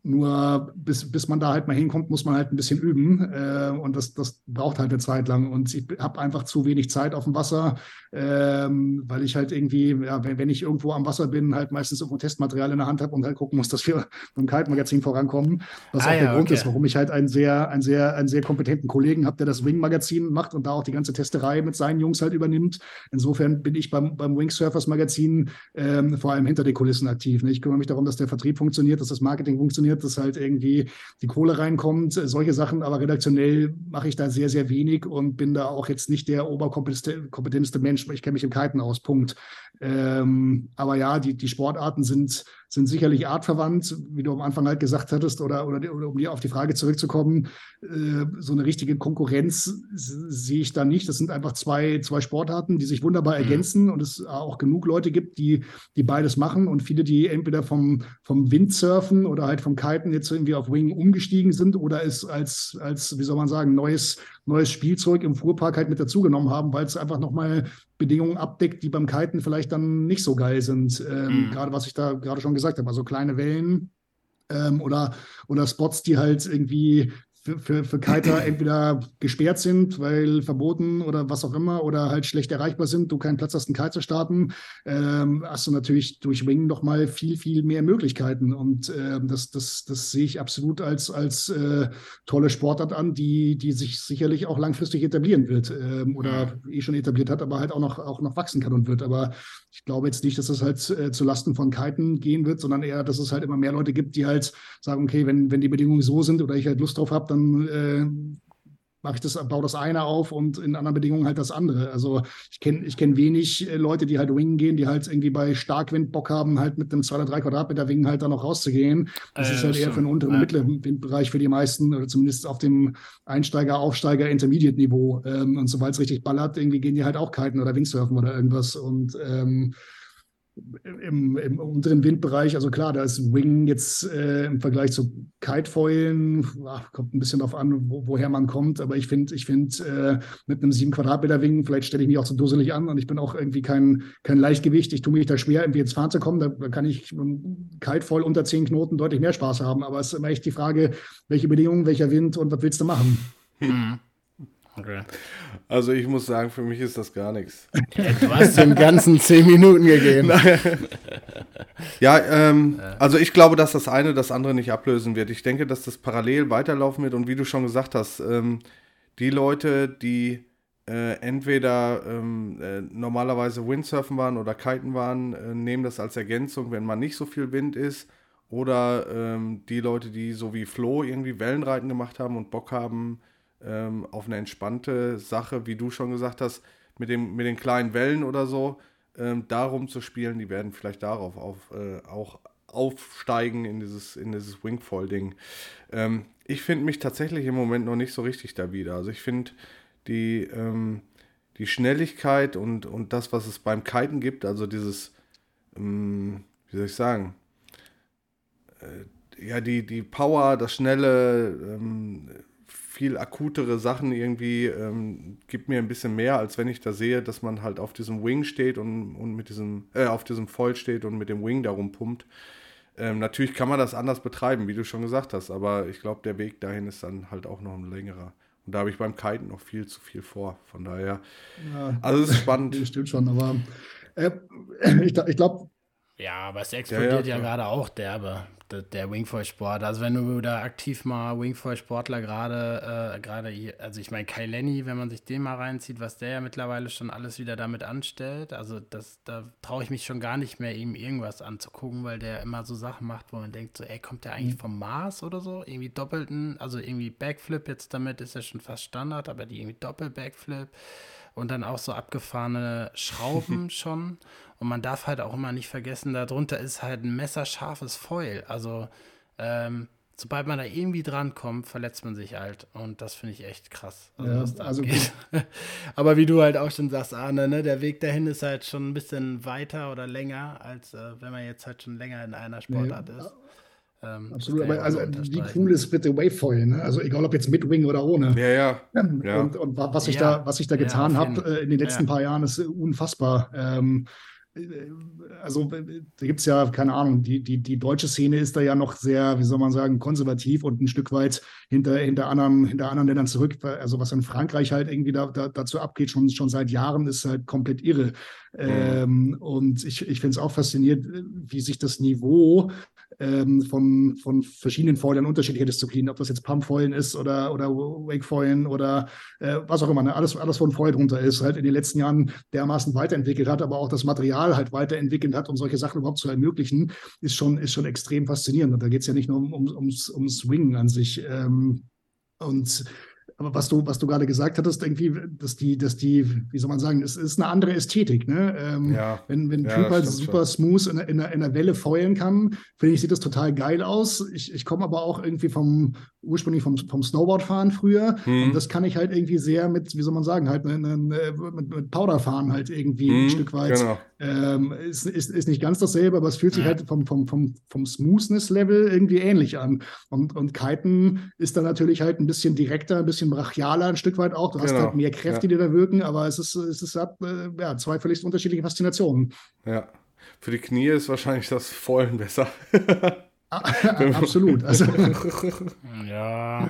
Nur bis, bis man da halt mal hinkommt, muss man halt ein bisschen üben. Äh, und das, das braucht halt eine Zeit lang. Und ich habe einfach zu wenig Zeit auf dem Wasser, ähm, weil ich halt irgendwie, ja, wenn, wenn ich irgendwo am Wasser bin, halt meistens irgendwo Testmaterial in der Hand habe und halt gucken muss, dass wir beim Kite-Magazin vorankommen. Was ah, auch ja, der Grund okay. ist, warum ich halt einen sehr, einen sehr, einen sehr kompetenten Kollegen habe, der das Wing-Magazin macht und da auch die ganze Testerei mit seinen Jungs halt übernimmt. Insofern bin ich beim, beim Wingsurfers-Magazin ähm, vor allem hinter den Kulissen aktiv. Ne? Ich kümmere mich darum, dass der Vertrieb funktioniert, dass das Marketing funktioniert, dass halt irgendwie die Kohle reinkommt, solche Sachen. Aber redaktionell mache ich da sehr, sehr wenig und bin da auch jetzt nicht der oberkompetenteste Mensch. Ich kenne mich im Kiten aus, Punkt. Ähm, aber ja, die, die Sportarten sind sind sicherlich artverwandt, wie du am Anfang halt gesagt hattest, oder, oder, oder um dir auf die Frage zurückzukommen, äh, so eine richtige Konkurrenz sehe ich da nicht. Das sind einfach zwei, zwei Sportarten, die sich wunderbar mhm. ergänzen und es auch genug Leute gibt, die, die beides machen und viele, die entweder vom, vom Windsurfen oder halt vom Kiten jetzt irgendwie auf Wing umgestiegen sind oder es als, als wie soll man sagen, neues, neues Spielzeug im Fuhrpark halt mit dazugenommen haben, weil es einfach nochmal Bedingungen abdeckt, die beim Kiten vielleicht dann nicht so geil sind. Ähm, mhm. Gerade was ich da gerade schon gesagt habe, also kleine Wellen ähm, oder, oder Spots, die halt irgendwie für, für, für Kiter entweder gesperrt sind, weil verboten oder was auch immer, oder halt schlecht erreichbar sind, du keinen Platz hast, einen Kite zu starten, ähm, hast du natürlich durch Wing noch mal viel, viel mehr Möglichkeiten. Und äh, das, das, das sehe ich absolut als, als äh, tolle Sportart an, die, die sich sicherlich auch langfristig etablieren wird ähm, oder eh schon etabliert hat, aber halt auch noch, auch noch wachsen kann und wird. Aber ich glaube jetzt nicht, dass es halt äh, zu Lasten von Kiten gehen wird, sondern eher, dass es halt immer mehr Leute gibt, die halt sagen, okay, wenn, wenn die Bedingungen so sind oder ich halt Lust drauf habe, dann dann äh, mache ich das, baue das eine auf und in anderen Bedingungen halt das andere. Also ich kenne ich kenn wenig äh, Leute, die halt Wingen gehen, die halt irgendwie bei Starkwind Bock haben, halt mit einem 2 oder 3 Quadratmeter Wingen halt da noch rauszugehen. Das äh, ist halt eher für den unteren ja. mittleren Windbereich für die meisten oder zumindest auf dem Einsteiger, Aufsteiger, Intermediate Niveau. Ähm, und sobald es richtig ballert, irgendwie gehen die halt auch kiten oder Wingsurfen oder irgendwas und ähm, im, im unteren Windbereich, also klar, da ist Wing jetzt äh, im Vergleich zu Kitefoilen, ach, kommt ein bisschen darauf an, wo, woher man kommt, aber ich finde, ich finde, äh, mit einem 7 Quadratmeter Wing, vielleicht stelle ich mich auch zu dusselig an und ich bin auch irgendwie kein, kein Leichtgewicht, ich tue mich da schwer, irgendwie ins Fahren zu kommen, da, da kann ich mit Kitefoil unter 10 Knoten deutlich mehr Spaß haben, aber es ist immer echt die Frage, welche Bedingungen, welcher Wind und was willst du machen? Mhm. Okay. Also ich muss sagen, für mich ist das gar nichts. Ja, du hast dem Ganzen zehn Minuten gegeben. ja, ähm, also ich glaube, dass das eine das andere nicht ablösen wird. Ich denke, dass das parallel weiterlaufen wird und wie du schon gesagt hast, ähm, die Leute, die äh, entweder ähm, äh, normalerweise Windsurfen waren oder Kiten waren, äh, nehmen das als Ergänzung, wenn man nicht so viel Wind ist. Oder ähm, die Leute, die so wie Flo irgendwie Wellenreiten gemacht haben und Bock haben, ähm, auf eine entspannte Sache, wie du schon gesagt hast, mit, dem, mit den kleinen Wellen oder so, ähm, darum zu spielen, die werden vielleicht darauf auf, äh, auch aufsteigen in dieses, in dieses Wingfoil-Ding. Ähm, ich finde mich tatsächlich im Moment noch nicht so richtig da wieder. Also ich finde die, ähm, die Schnelligkeit und, und das, was es beim Kiten gibt, also dieses, ähm, wie soll ich sagen, äh, ja, die, die Power, das Schnelle, ähm, viel akutere Sachen irgendwie, ähm, gibt mir ein bisschen mehr, als wenn ich da sehe, dass man halt auf diesem Wing steht und, und mit diesem, äh, auf diesem Foil steht und mit dem Wing darum pumpt. Ähm, natürlich kann man das anders betreiben, wie du schon gesagt hast, aber ich glaube, der Weg dahin ist dann halt auch noch ein längerer. Und da habe ich beim Kiten noch viel zu viel vor. Von daher, ja, also es ist spannend. Das stimmt schon, aber äh, ich, ich glaube, ja, aber es explodiert ja, ja, ja gerade auch derbe, der, der Wingfoil-Sport. Also wenn du da aktiv mal Wingfoil-Sportler gerade, äh, gerade hier, also ich meine Kai Lenny, wenn man sich den mal reinzieht, was der ja mittlerweile schon alles wieder damit anstellt, also das, da traue ich mich schon gar nicht mehr, ihm irgendwas anzugucken, weil der immer so Sachen macht, wo man denkt, so, ey, kommt der eigentlich mhm. vom Mars oder so? Irgendwie doppelten, also irgendwie Backflip jetzt damit ist ja schon fast Standard, aber die irgendwie Doppel-Backflip und dann auch so abgefahrene Schrauben schon. Und man darf halt auch immer nicht vergessen, darunter ist halt ein messerscharfes Foil. Also ähm, sobald man da irgendwie dran kommt, verletzt man sich halt. Und das finde ich echt krass. Also, ja, also Aber wie du halt auch schon sagst, Arne, ne, der Weg dahin ist halt schon ein bisschen weiter oder länger, als äh, wenn man jetzt halt schon länger in einer Sportart nee, ist. Ähm, Absolut, aber also, wie cool ist bitte Wavefoil, ne? Also egal ob jetzt mit Wing oder ohne. Ja, ja. ja. Und, und, was ich ja. da, was ich da getan ja, habe äh, in den letzten paar Jahren, ist unfassbar. Ähm, also da gibt es ja, keine Ahnung, die, die, die deutsche Szene ist da ja noch sehr, wie soll man sagen, konservativ und ein Stück weit hinter, hinter, anderen, hinter anderen Ländern zurück. Also was in Frankreich halt irgendwie da, da, dazu abgeht, schon, schon seit Jahren, ist halt komplett irre. Mhm. Ähm, und ich, ich finde es auch faszinierend, wie sich das Niveau ähm, von, von verschiedenen Foilern unterschiedlicher Disziplinen, ob das jetzt Pumpfoilen ist oder, oder Wakefoilen oder äh, was auch immer, ne? alles, alles von Foil drunter ist, halt in den letzten Jahren dermaßen weiterentwickelt hat, aber auch das Material halt weiterentwickelt hat, um solche Sachen überhaupt zu ermöglichen, ist schon, ist schon extrem faszinierend. Und da geht es ja nicht nur um, um, ums, ums Swingen an sich. Ähm, und aber was du, was du gerade gesagt hattest, irgendwie, dass die, dass die, wie soll man sagen, es ist eine andere Ästhetik, ne? Ähm, ja. Wenn, wenn ein ja, Typ halt super schon. smooth in, in, in der Welle feuern kann, finde ich, sieht das total geil aus. Ich, ich komme aber auch irgendwie vom, ursprünglich vom, vom Snowboardfahren früher. Hm. Und das kann ich halt irgendwie sehr mit, wie soll man sagen, halt mit, mit, mit Powderfahren halt irgendwie hm. ein Stück weit. Genau. Ähm, ist, ist, ist nicht ganz dasselbe, aber es fühlt sich ja. halt vom, vom, vom, vom Smoothness-Level irgendwie ähnlich an. Und, und Kiten ist dann natürlich halt ein bisschen direkter, ein bisschen bisschen brachialer ein Stück weit auch. Du genau. hast halt mehr Kräfte, ja. die da wirken, aber es ist, es ist äh, ja, zwei völlig unterschiedliche Faszinationen. Ja. Für die Knie ist wahrscheinlich das Vollen besser. Ah, absolut. Also. ja.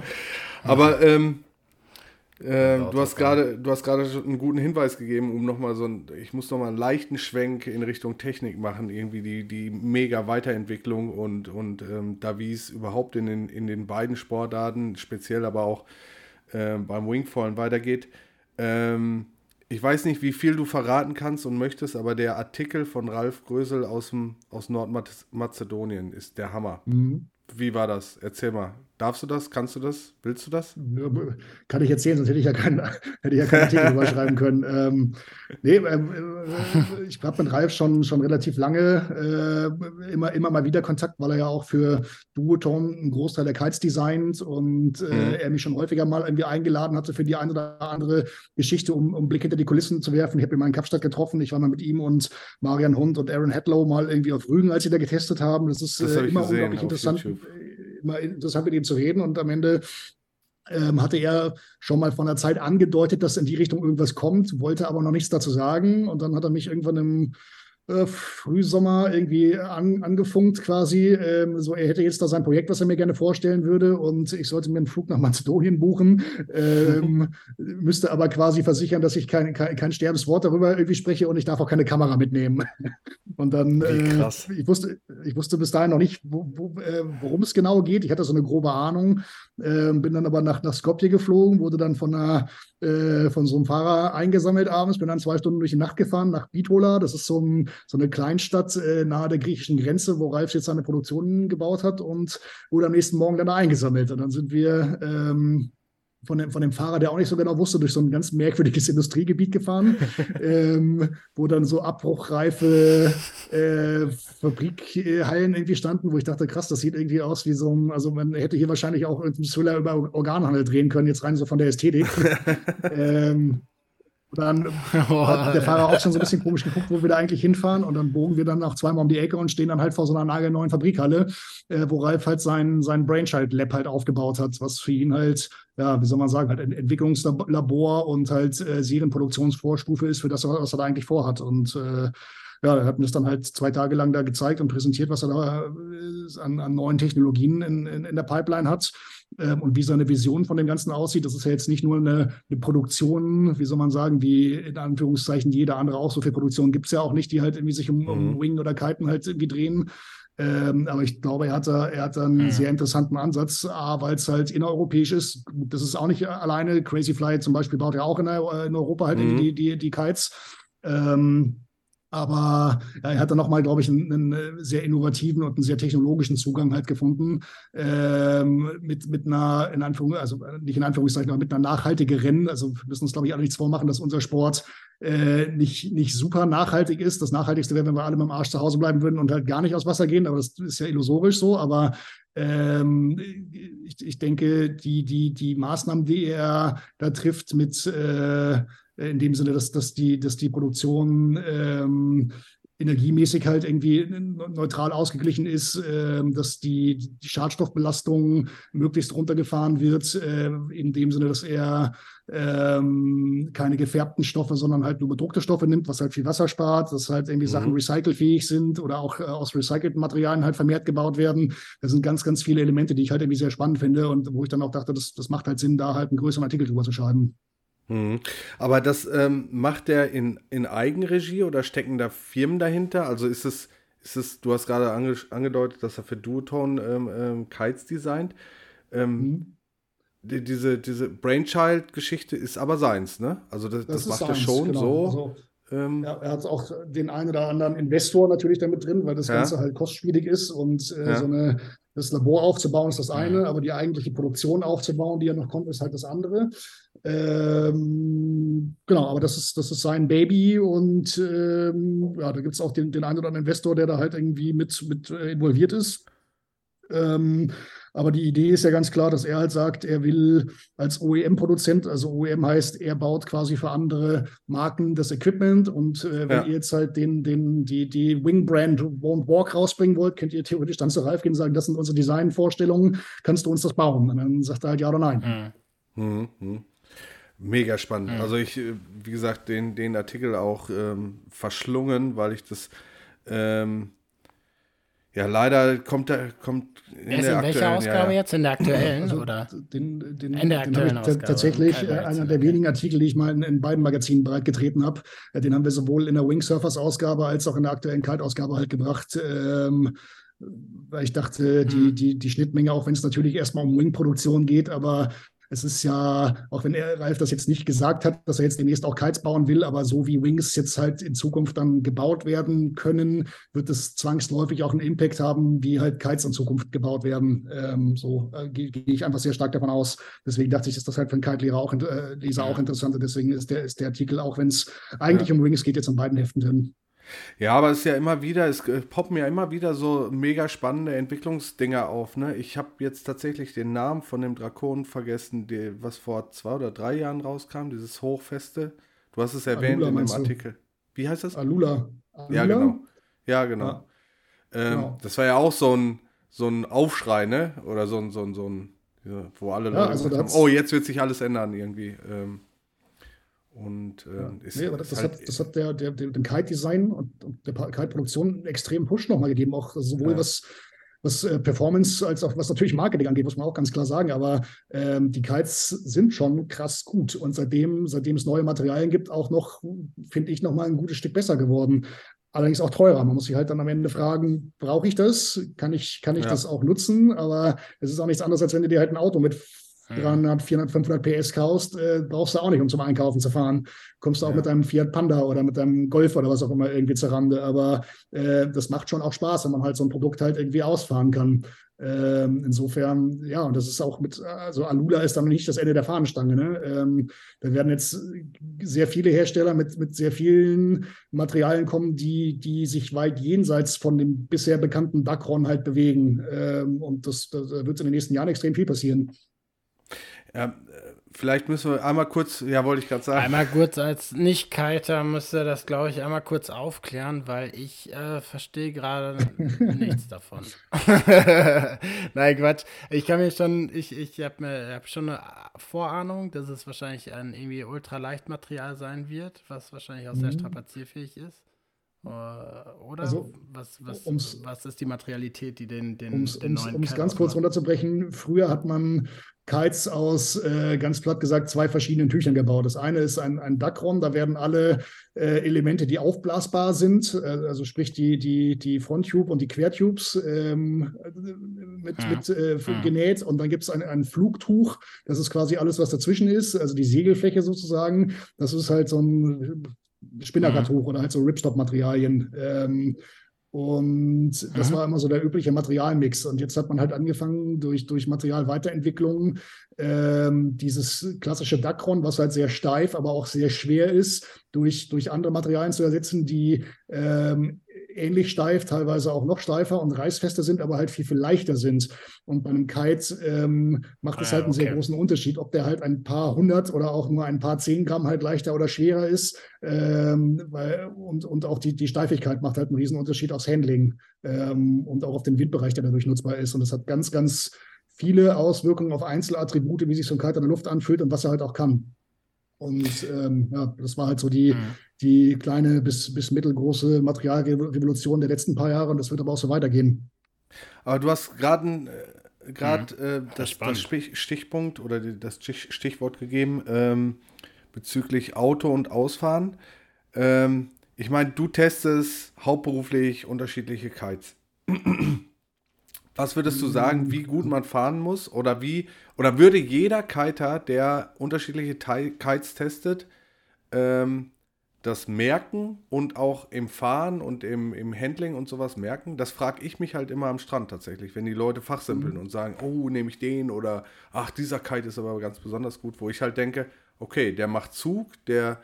Aber ähm, äh, du hast gerade, du hast gerade einen guten Hinweis gegeben, um nochmal so ein, ich muss nochmal einen leichten Schwenk in Richtung Technik machen, irgendwie die, die mega Weiterentwicklung und, und ähm, da wie es überhaupt in den, in den beiden Sportarten, speziell aber auch äh, beim Wingfallen weitergeht. Ähm, ich weiß nicht, wie viel du verraten kannst und möchtest, aber der Artikel von Ralf Grösel aus, dem, aus Nordmazedonien ist der Hammer. Mhm. Wie war das? Erzähl mal. Darfst du das? Kannst du das? Willst du das? Kann ich erzählen, sonst hätte ich ja keinen, hätte ich ja keinen Artikel überschreiben können. Ähm, nee, ähm, äh, ich habe mit Ralf schon, schon relativ lange äh, immer, immer mal wieder Kontakt, weil er ja auch für Duoton einen Großteil der Kites designt und äh, mhm. er mich schon häufiger mal irgendwie eingeladen hatte für die eine oder andere Geschichte, um, um Blick hinter die Kulissen zu werfen. Ich habe ihn mal in Kapstadt getroffen. Ich war mal mit ihm und Marian Hund und Aaron Hadlow mal irgendwie auf Rügen, als sie da getestet haben. Das ist das äh, immer gesehen, unglaublich interessant. YouTube immer interessant mit ihm zu reden und am Ende ähm, hatte er schon mal von der Zeit angedeutet, dass in die Richtung irgendwas kommt, wollte aber noch nichts dazu sagen. Und dann hat er mich irgendwann im äh, Frühsommer irgendwie an, angefunkt quasi. Ähm, so, er hätte jetzt da sein Projekt, was er mir gerne vorstellen würde und ich sollte mir einen Flug nach Mazedonien buchen, ähm, müsste aber quasi versichern, dass ich kein, kein, kein Sterbenswort darüber irgendwie spreche und ich darf auch keine Kamera mitnehmen. Und dann, äh, ich, wusste, ich wusste bis dahin noch nicht, wo, wo, äh, worum es genau geht. Ich hatte so eine grobe Ahnung, äh, bin dann aber nach, nach Skopje geflogen, wurde dann von, einer, äh, von so einem Fahrer eingesammelt abends, bin dann zwei Stunden durch die Nacht gefahren nach Bitola. Das ist so, ein, so eine Kleinstadt äh, nahe der griechischen Grenze, wo Ralf jetzt seine Produktionen gebaut hat und wurde am nächsten Morgen dann eingesammelt. Und dann sind wir ähm, von dem, von dem Fahrer, der auch nicht so genau wusste, durch so ein ganz merkwürdiges Industriegebiet gefahren, ähm, wo dann so abbruchreife äh, Fabrikhallen irgendwie standen, wo ich dachte, krass, das sieht irgendwie aus wie so ein, also man hätte hier wahrscheinlich auch einen Thriller über Organhandel drehen können, jetzt rein so von der Ästhetik. ähm, dann hat der Fahrer auch schon so ein bisschen komisch geguckt, wo wir da eigentlich hinfahren. Und dann bogen wir dann auch zweimal um die Ecke und stehen dann halt vor so einer nagelneuen Fabrikhalle, äh, wo Ralf halt sein, sein Brainchild-Lab halt aufgebaut hat, was für ihn halt, ja, wie soll man sagen, halt ein Entwicklungslabor und halt äh, Serienproduktionsvorstufe ist für das, was er da eigentlich vorhat. Und äh, ja, er hat mir das dann halt zwei Tage lang da gezeigt und präsentiert, was er da äh, an, an neuen Technologien in, in, in der Pipeline hat ähm, und wie seine Vision von dem Ganzen aussieht. Das ist ja jetzt nicht nur eine, eine, Produktion, wie soll man sagen, wie in Anführungszeichen jeder andere auch. So viel Produktion gibt es ja auch nicht, die halt irgendwie sich um, um mhm. Wing oder Kiten halt irgendwie drehen. Ähm, aber ich glaube, er hat da, er hat da einen ja. sehr interessanten Ansatz, weil es halt innereuropäisch ist. Das ist auch nicht alleine. Crazy Fly zum Beispiel baut ja auch in, in Europa halt mhm. die, die, die Kites. Ähm, Aber er hat dann nochmal, glaube ich, einen, einen, sehr innovativen und einen sehr technologischen Zugang halt gefunden. Ähm, mit, mit einer, in Anführungszeichen, also nicht in Anführungszeichen, aber mit einer nachhaltigeren. Also wir müssen uns, glaube ich, alle nichts vormachen, dass unser Sport äh, nicht, nicht super nachhaltig ist. Das Nachhaltigste wäre, wenn wir alle mit dem Arsch zu Hause bleiben würden und halt gar nicht aus Wasser gehen. Aber das ist ja illusorisch so. Aber ähm, ich, ich denke, die, die, die Maßnahmen, die er da trifft mit äh, in dem Sinne, dass, dass, die, dass die Produktion ähm, energiemäßig halt irgendwie neutral ausgeglichen ist, äh, dass die, die Schadstoffbelastung möglichst runtergefahren wird, äh, in dem Sinne, dass er ähm, keine gefärbten Stoffe, sondern halt nur bedruckte Stoffe nimmt, was halt viel Wasser spart, dass halt irgendwie mhm. Sachen recycelfähig sind oder auch äh, aus recycelten Materialien halt vermehrt gebaut werden. Das sind ganz, ganz viele Elemente, die ich halt irgendwie sehr spannend finde und wo ich dann auch dachte, das, das macht halt Sinn, da halt einen größeren Artikel drüber zu schreiben. Mhm. Aber das ähm, macht er in, in Eigenregie oder stecken da Firmen dahinter? Also ist es, ist es du hast gerade ange, angedeutet, dass er für Duotone ähm, ähm, Kites designt. Ähm, mhm. Die, diese, diese Brainchild-Geschichte ist aber seins, ne? Also das, das, das macht er schon genau. so. Also, ähm, ja, er hat auch den einen oder anderen Investor natürlich damit drin, weil das ja. Ganze halt kostspielig ist und äh, ja. so eine das Labor aufzubauen ist das eine, aber die eigentliche Produktion aufzubauen, die ja noch kommt, ist halt das andere. Ähm, genau, aber das ist, das ist sein Baby und ähm, ja, da gibt es auch den, den einen oder anderen Investor, der da halt irgendwie mit, mit äh, involviert ist. Ähm, aber die Idee ist ja ganz klar, dass er halt sagt, er will als OEM-Produzent, also OEM heißt, er baut quasi für andere Marken das Equipment. Und äh, wenn ja. ihr jetzt halt den, den, die, die Wing-Brand Won't Walk rausbringen wollt, könnt ihr theoretisch dann zu Ralf gehen und sagen, das sind unsere Designvorstellungen, kannst du uns das bauen? Und dann sagt er halt ja oder nein. Mhm. Mhm. Mega spannend. Mhm. Also ich, äh, wie gesagt, den, den Artikel auch ähm, verschlungen, weil ich das ähm, ja, leider kommt er kommt in, der in welcher Ausgabe ja, jetzt? In der aktuellen also oder? Den, den, in der aktuellen Ausgabe. Tatsächlich äh, einer der wenigen Artikel, die ich mal in, in beiden Magazinen bereitgetreten habe. Äh, den haben wir sowohl in der Wingsurfers Ausgabe als auch in der aktuellen Kite-Ausgabe halt gebracht. Ähm, weil ich dachte, die, hm. die, die Schnittmenge, auch wenn es natürlich erstmal um Wing-Produktion geht, aber es ist ja, auch wenn er, Ralf das jetzt nicht gesagt hat, dass er jetzt demnächst auch Kites bauen will, aber so wie Wings jetzt halt in Zukunft dann gebaut werden können, wird es zwangsläufig auch einen Impact haben, wie halt Kites in Zukunft gebaut werden. Ähm, so äh, gehe geh ich einfach sehr stark davon aus. Deswegen dachte ich, ist das halt für einen Kite-Leser auch, äh, Leser auch interessant. Deswegen ist der, ist der Artikel, auch wenn es eigentlich ja. um Wings geht, jetzt in beiden Heften drin. Ja, aber es ist ja immer wieder, es poppen ja immer wieder so mega spannende Entwicklungsdinger auf. Ne? Ich habe jetzt tatsächlich den Namen von dem Drakon vergessen, die, was vor zwei oder drei Jahren rauskam, dieses Hochfeste. Du hast es erwähnt Alula, in dem Artikel. Du? Wie heißt das? Alula. Alula? Ja, genau. Ja, genau. Ja. Ähm, genau. Das war ja auch so ein, so ein Aufschrei, ne? Oder so ein, so ein, so ein ja, wo alle ja, Leute also haben, oh, jetzt wird sich alles ändern irgendwie. Ähm, und äh, ja. ist, nee, aber das, das, halt hat, das hat der, der, dem Kite-Design und, und der Kite-Produktion einen extremen Push nochmal gegeben, auch sowohl ja. was, was äh, Performance als auch was natürlich Marketing angeht, muss man auch ganz klar sagen. Aber ähm, die Kites sind schon krass gut. Und seitdem, seitdem es neue Materialien gibt, auch noch, finde ich, nochmal ein gutes Stück besser geworden. Allerdings auch teurer. Man muss sich halt dann am Ende fragen, brauche ich das? Kann ich, kann ich ja. das auch nutzen? Aber es ist auch nichts anderes, als wenn du dir halt ein Auto mit 300, 400, 500 PS kaufst, äh, brauchst du auch nicht, um zum Einkaufen zu fahren. Kommst du auch ja. mit deinem Fiat Panda oder mit deinem Golf oder was auch immer irgendwie zur Rande. Aber äh, das macht schon auch Spaß, wenn man halt so ein Produkt halt irgendwie ausfahren kann. Ähm, insofern, ja, und das ist auch mit, also Alula ist dann nicht das Ende der Fahnenstange. Ne? Ähm, da werden jetzt sehr viele Hersteller mit, mit sehr vielen Materialien kommen, die, die sich weit jenseits von dem bisher bekannten Dacron halt bewegen. Ähm, und das, da wird in den nächsten Jahren extrem viel passieren. Ja, äh, vielleicht müssen wir einmal kurz, ja, wollte ich gerade sagen. Einmal kurz als Nicht-Kiter müsste das, glaube ich, einmal kurz aufklären, weil ich äh, verstehe gerade nichts davon. Nein, Quatsch. Ich kann mir schon, ich, ich habe mir hab schon eine Vorahnung, dass es wahrscheinlich ein irgendwie Ultraleichtmaterial sein wird, was wahrscheinlich auch sehr mhm. strapazierfähig ist. Äh, oder? Also, was, was, was ist die Materialität, die den, den, um's, den neuen Um es ganz kurz runterzubrechen, früher hat man Kites aus, äh, ganz platt gesagt, zwei verschiedenen Tüchern gebaut. Das eine ist ein, ein Dacron, da werden alle äh, Elemente, die aufblasbar sind, äh, also sprich die, die, die Fronttube und die Quertubes ähm, mit, ja. mit äh, ja. genäht. Und dann gibt es ein, ein Flugtuch, das ist quasi alles, was dazwischen ist, also die Segelfläche sozusagen. Das ist halt so ein Spinnerkartuch mhm. oder halt so Ripstop-Materialien. Ähm, und das mhm. war immer so der übliche Materialmix. Und jetzt hat man halt angefangen, durch, durch Materialweiterentwicklung ähm, dieses klassische Dacron, was halt sehr steif, aber auch sehr schwer ist, durch, durch andere Materialien zu ersetzen, die ähm, ähnlich steif, teilweise auch noch steifer und reißfester sind, aber halt viel, viel leichter sind. Und bei einem Kite ähm, macht es ah, halt einen okay. sehr großen Unterschied, ob der halt ein paar hundert oder auch nur ein paar zehn Gramm halt leichter oder schwerer ist. Ähm, weil, und, und auch die, die Steifigkeit macht halt einen riesen Unterschied aufs Handling ähm, und auch auf den Windbereich, der dadurch nutzbar ist. Und das hat ganz, ganz viele Auswirkungen auf Einzelattribute, wie sich so ein Kite in der Luft anfühlt und was er halt auch kann. Und ähm, ja, das war halt so die, mhm. die kleine bis, bis mittelgroße Materialrevolution der letzten paar Jahre und das wird aber auch so weitergehen. Aber du hast gerade äh, grad, mhm. äh, das, das, Stichpunkt oder die, das Stichwort gegeben ähm, bezüglich Auto und Ausfahren. Ähm, ich meine, du testest hauptberuflich unterschiedliche Kites. Was würdest du sagen, wie gut man fahren muss? Oder wie, oder würde jeder Kiter, der unterschiedliche Kites testet, ähm, das merken und auch im Fahren und im, im Handling und sowas merken? Das frage ich mich halt immer am Strand tatsächlich, wenn die Leute fachsimpeln mhm. und sagen, oh, nehme ich den oder ach, dieser Kite ist aber ganz besonders gut, wo ich halt denke, okay, der macht Zug, der,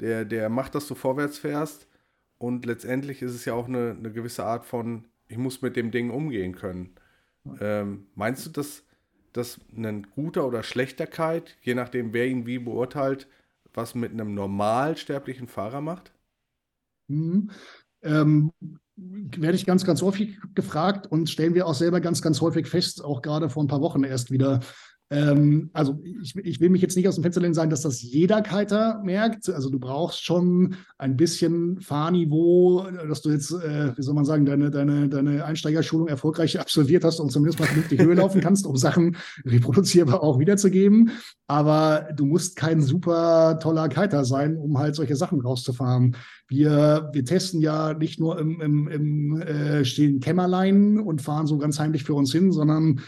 der, der macht, dass du vorwärts fährst und letztendlich ist es ja auch eine, eine gewisse Art von ich muss mit dem Ding umgehen können. Ähm, meinst du, dass, dass ein guter oder schlechter Kite, je nachdem wer ihn wie beurteilt, was mit einem normalsterblichen Fahrer macht? Mhm. Ähm, werde ich ganz, ganz häufig gefragt und stellen wir auch selber ganz, ganz häufig fest, auch gerade vor ein paar Wochen erst wieder, ähm, also ich, ich, will mich jetzt nicht aus dem Fenster lehnen sagen, dass das jeder Kiter merkt. Also du brauchst schon ein bisschen Fahrniveau, dass du jetzt, äh, wie soll man sagen, deine, deine, deine Einsteigerschulung erfolgreich absolviert hast und zumindest mal vernünftig Höhe laufen kannst, um Sachen reproduzierbar auch wiederzugeben. Aber du musst kein super toller Kiter sein, um halt solche Sachen rauszufahren. Wir, wir testen ja nicht nur im, im, im äh, stillen Kämmerlein und fahren so ganz heimlich für uns hin, sondern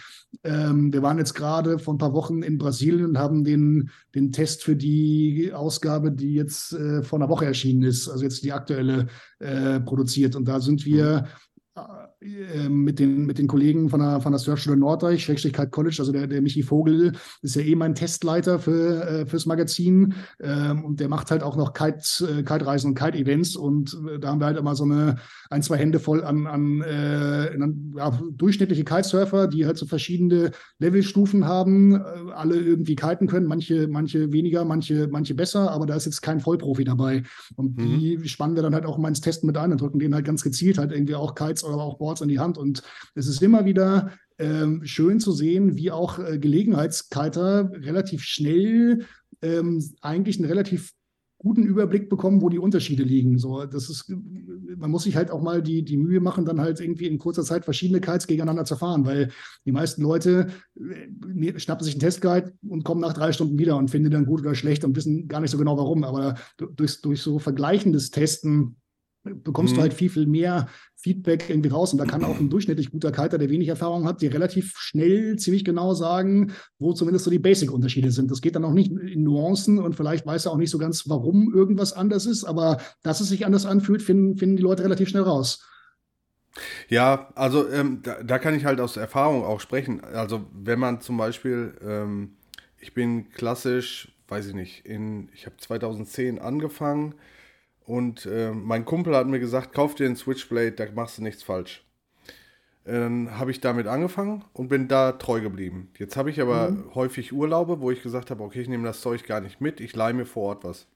ähm, wir waren jetzt gerade vor ein paar Wochen in Brasilien und haben den, den Test für die Ausgabe, die jetzt äh, vor einer Woche erschienen ist, also jetzt die aktuelle, äh, produziert. Und da sind wir äh, mit den, mit den Kollegen von der, von der Surfschule Norddeich, Schrägstrich College, also der, der Michi Vogel ist ja eh mein Testleiter für, äh, fürs Magazin. Ähm, und der macht halt auch noch Kite, äh, Kite-Reisen und Kite-Events. Und äh, da haben wir halt immer so eine ein, zwei Hände voll an, an, äh, an ja, durchschnittliche Kitesurfer, die halt so verschiedene Levelstufen haben, alle irgendwie kiten können, manche, manche weniger, manche, manche besser, aber da ist jetzt kein Vollprofi dabei. Und mhm. die spannen wir dann halt auch mal ins Testen mit ein und drücken denen halt ganz gezielt halt irgendwie auch Kites oder auch Boards Boards in die Hand. Und es ist immer wieder ähm, schön zu sehen, wie auch äh, Gelegenheitskiter relativ schnell ähm, eigentlich einen relativ guten Überblick bekommen, wo die Unterschiede liegen. So, das ist, man muss sich halt auch mal die, die Mühe machen, dann halt irgendwie in kurzer Zeit verschiedene Kites gegeneinander zu fahren, weil die meisten Leute äh, schnappen sich einen Testguide und kommen nach drei Stunden wieder und finden dann gut oder schlecht und wissen gar nicht so genau warum. Aber durch, durch so vergleichendes Testen bekommst mhm. du halt viel, viel mehr Feedback irgendwie raus. Und da kann auch ein durchschnittlich guter Kiter, der wenig Erfahrung hat, dir relativ schnell ziemlich genau sagen, wo zumindest so die Basic-Unterschiede sind. Das geht dann auch nicht in Nuancen und vielleicht weiß er auch nicht so ganz, warum irgendwas anders ist, aber dass es sich anders anfühlt, finden, finden die Leute relativ schnell raus. Ja, also ähm, da, da, kann ich halt aus Erfahrung auch sprechen. Also wenn man zum Beispiel, ähm, ich bin klassisch, weiß ich nicht, in, ich habe 2010 angefangen, und äh, mein Kumpel hat mir gesagt, kauf dir einen Switchblade, da machst du nichts falsch. Dann habe ich damit angefangen und bin da treu geblieben. Jetzt habe ich aber mhm. häufig Urlaube, wo ich gesagt habe, okay, ich nehme das Zeug gar nicht mit, ich leihe mir vor Ort was.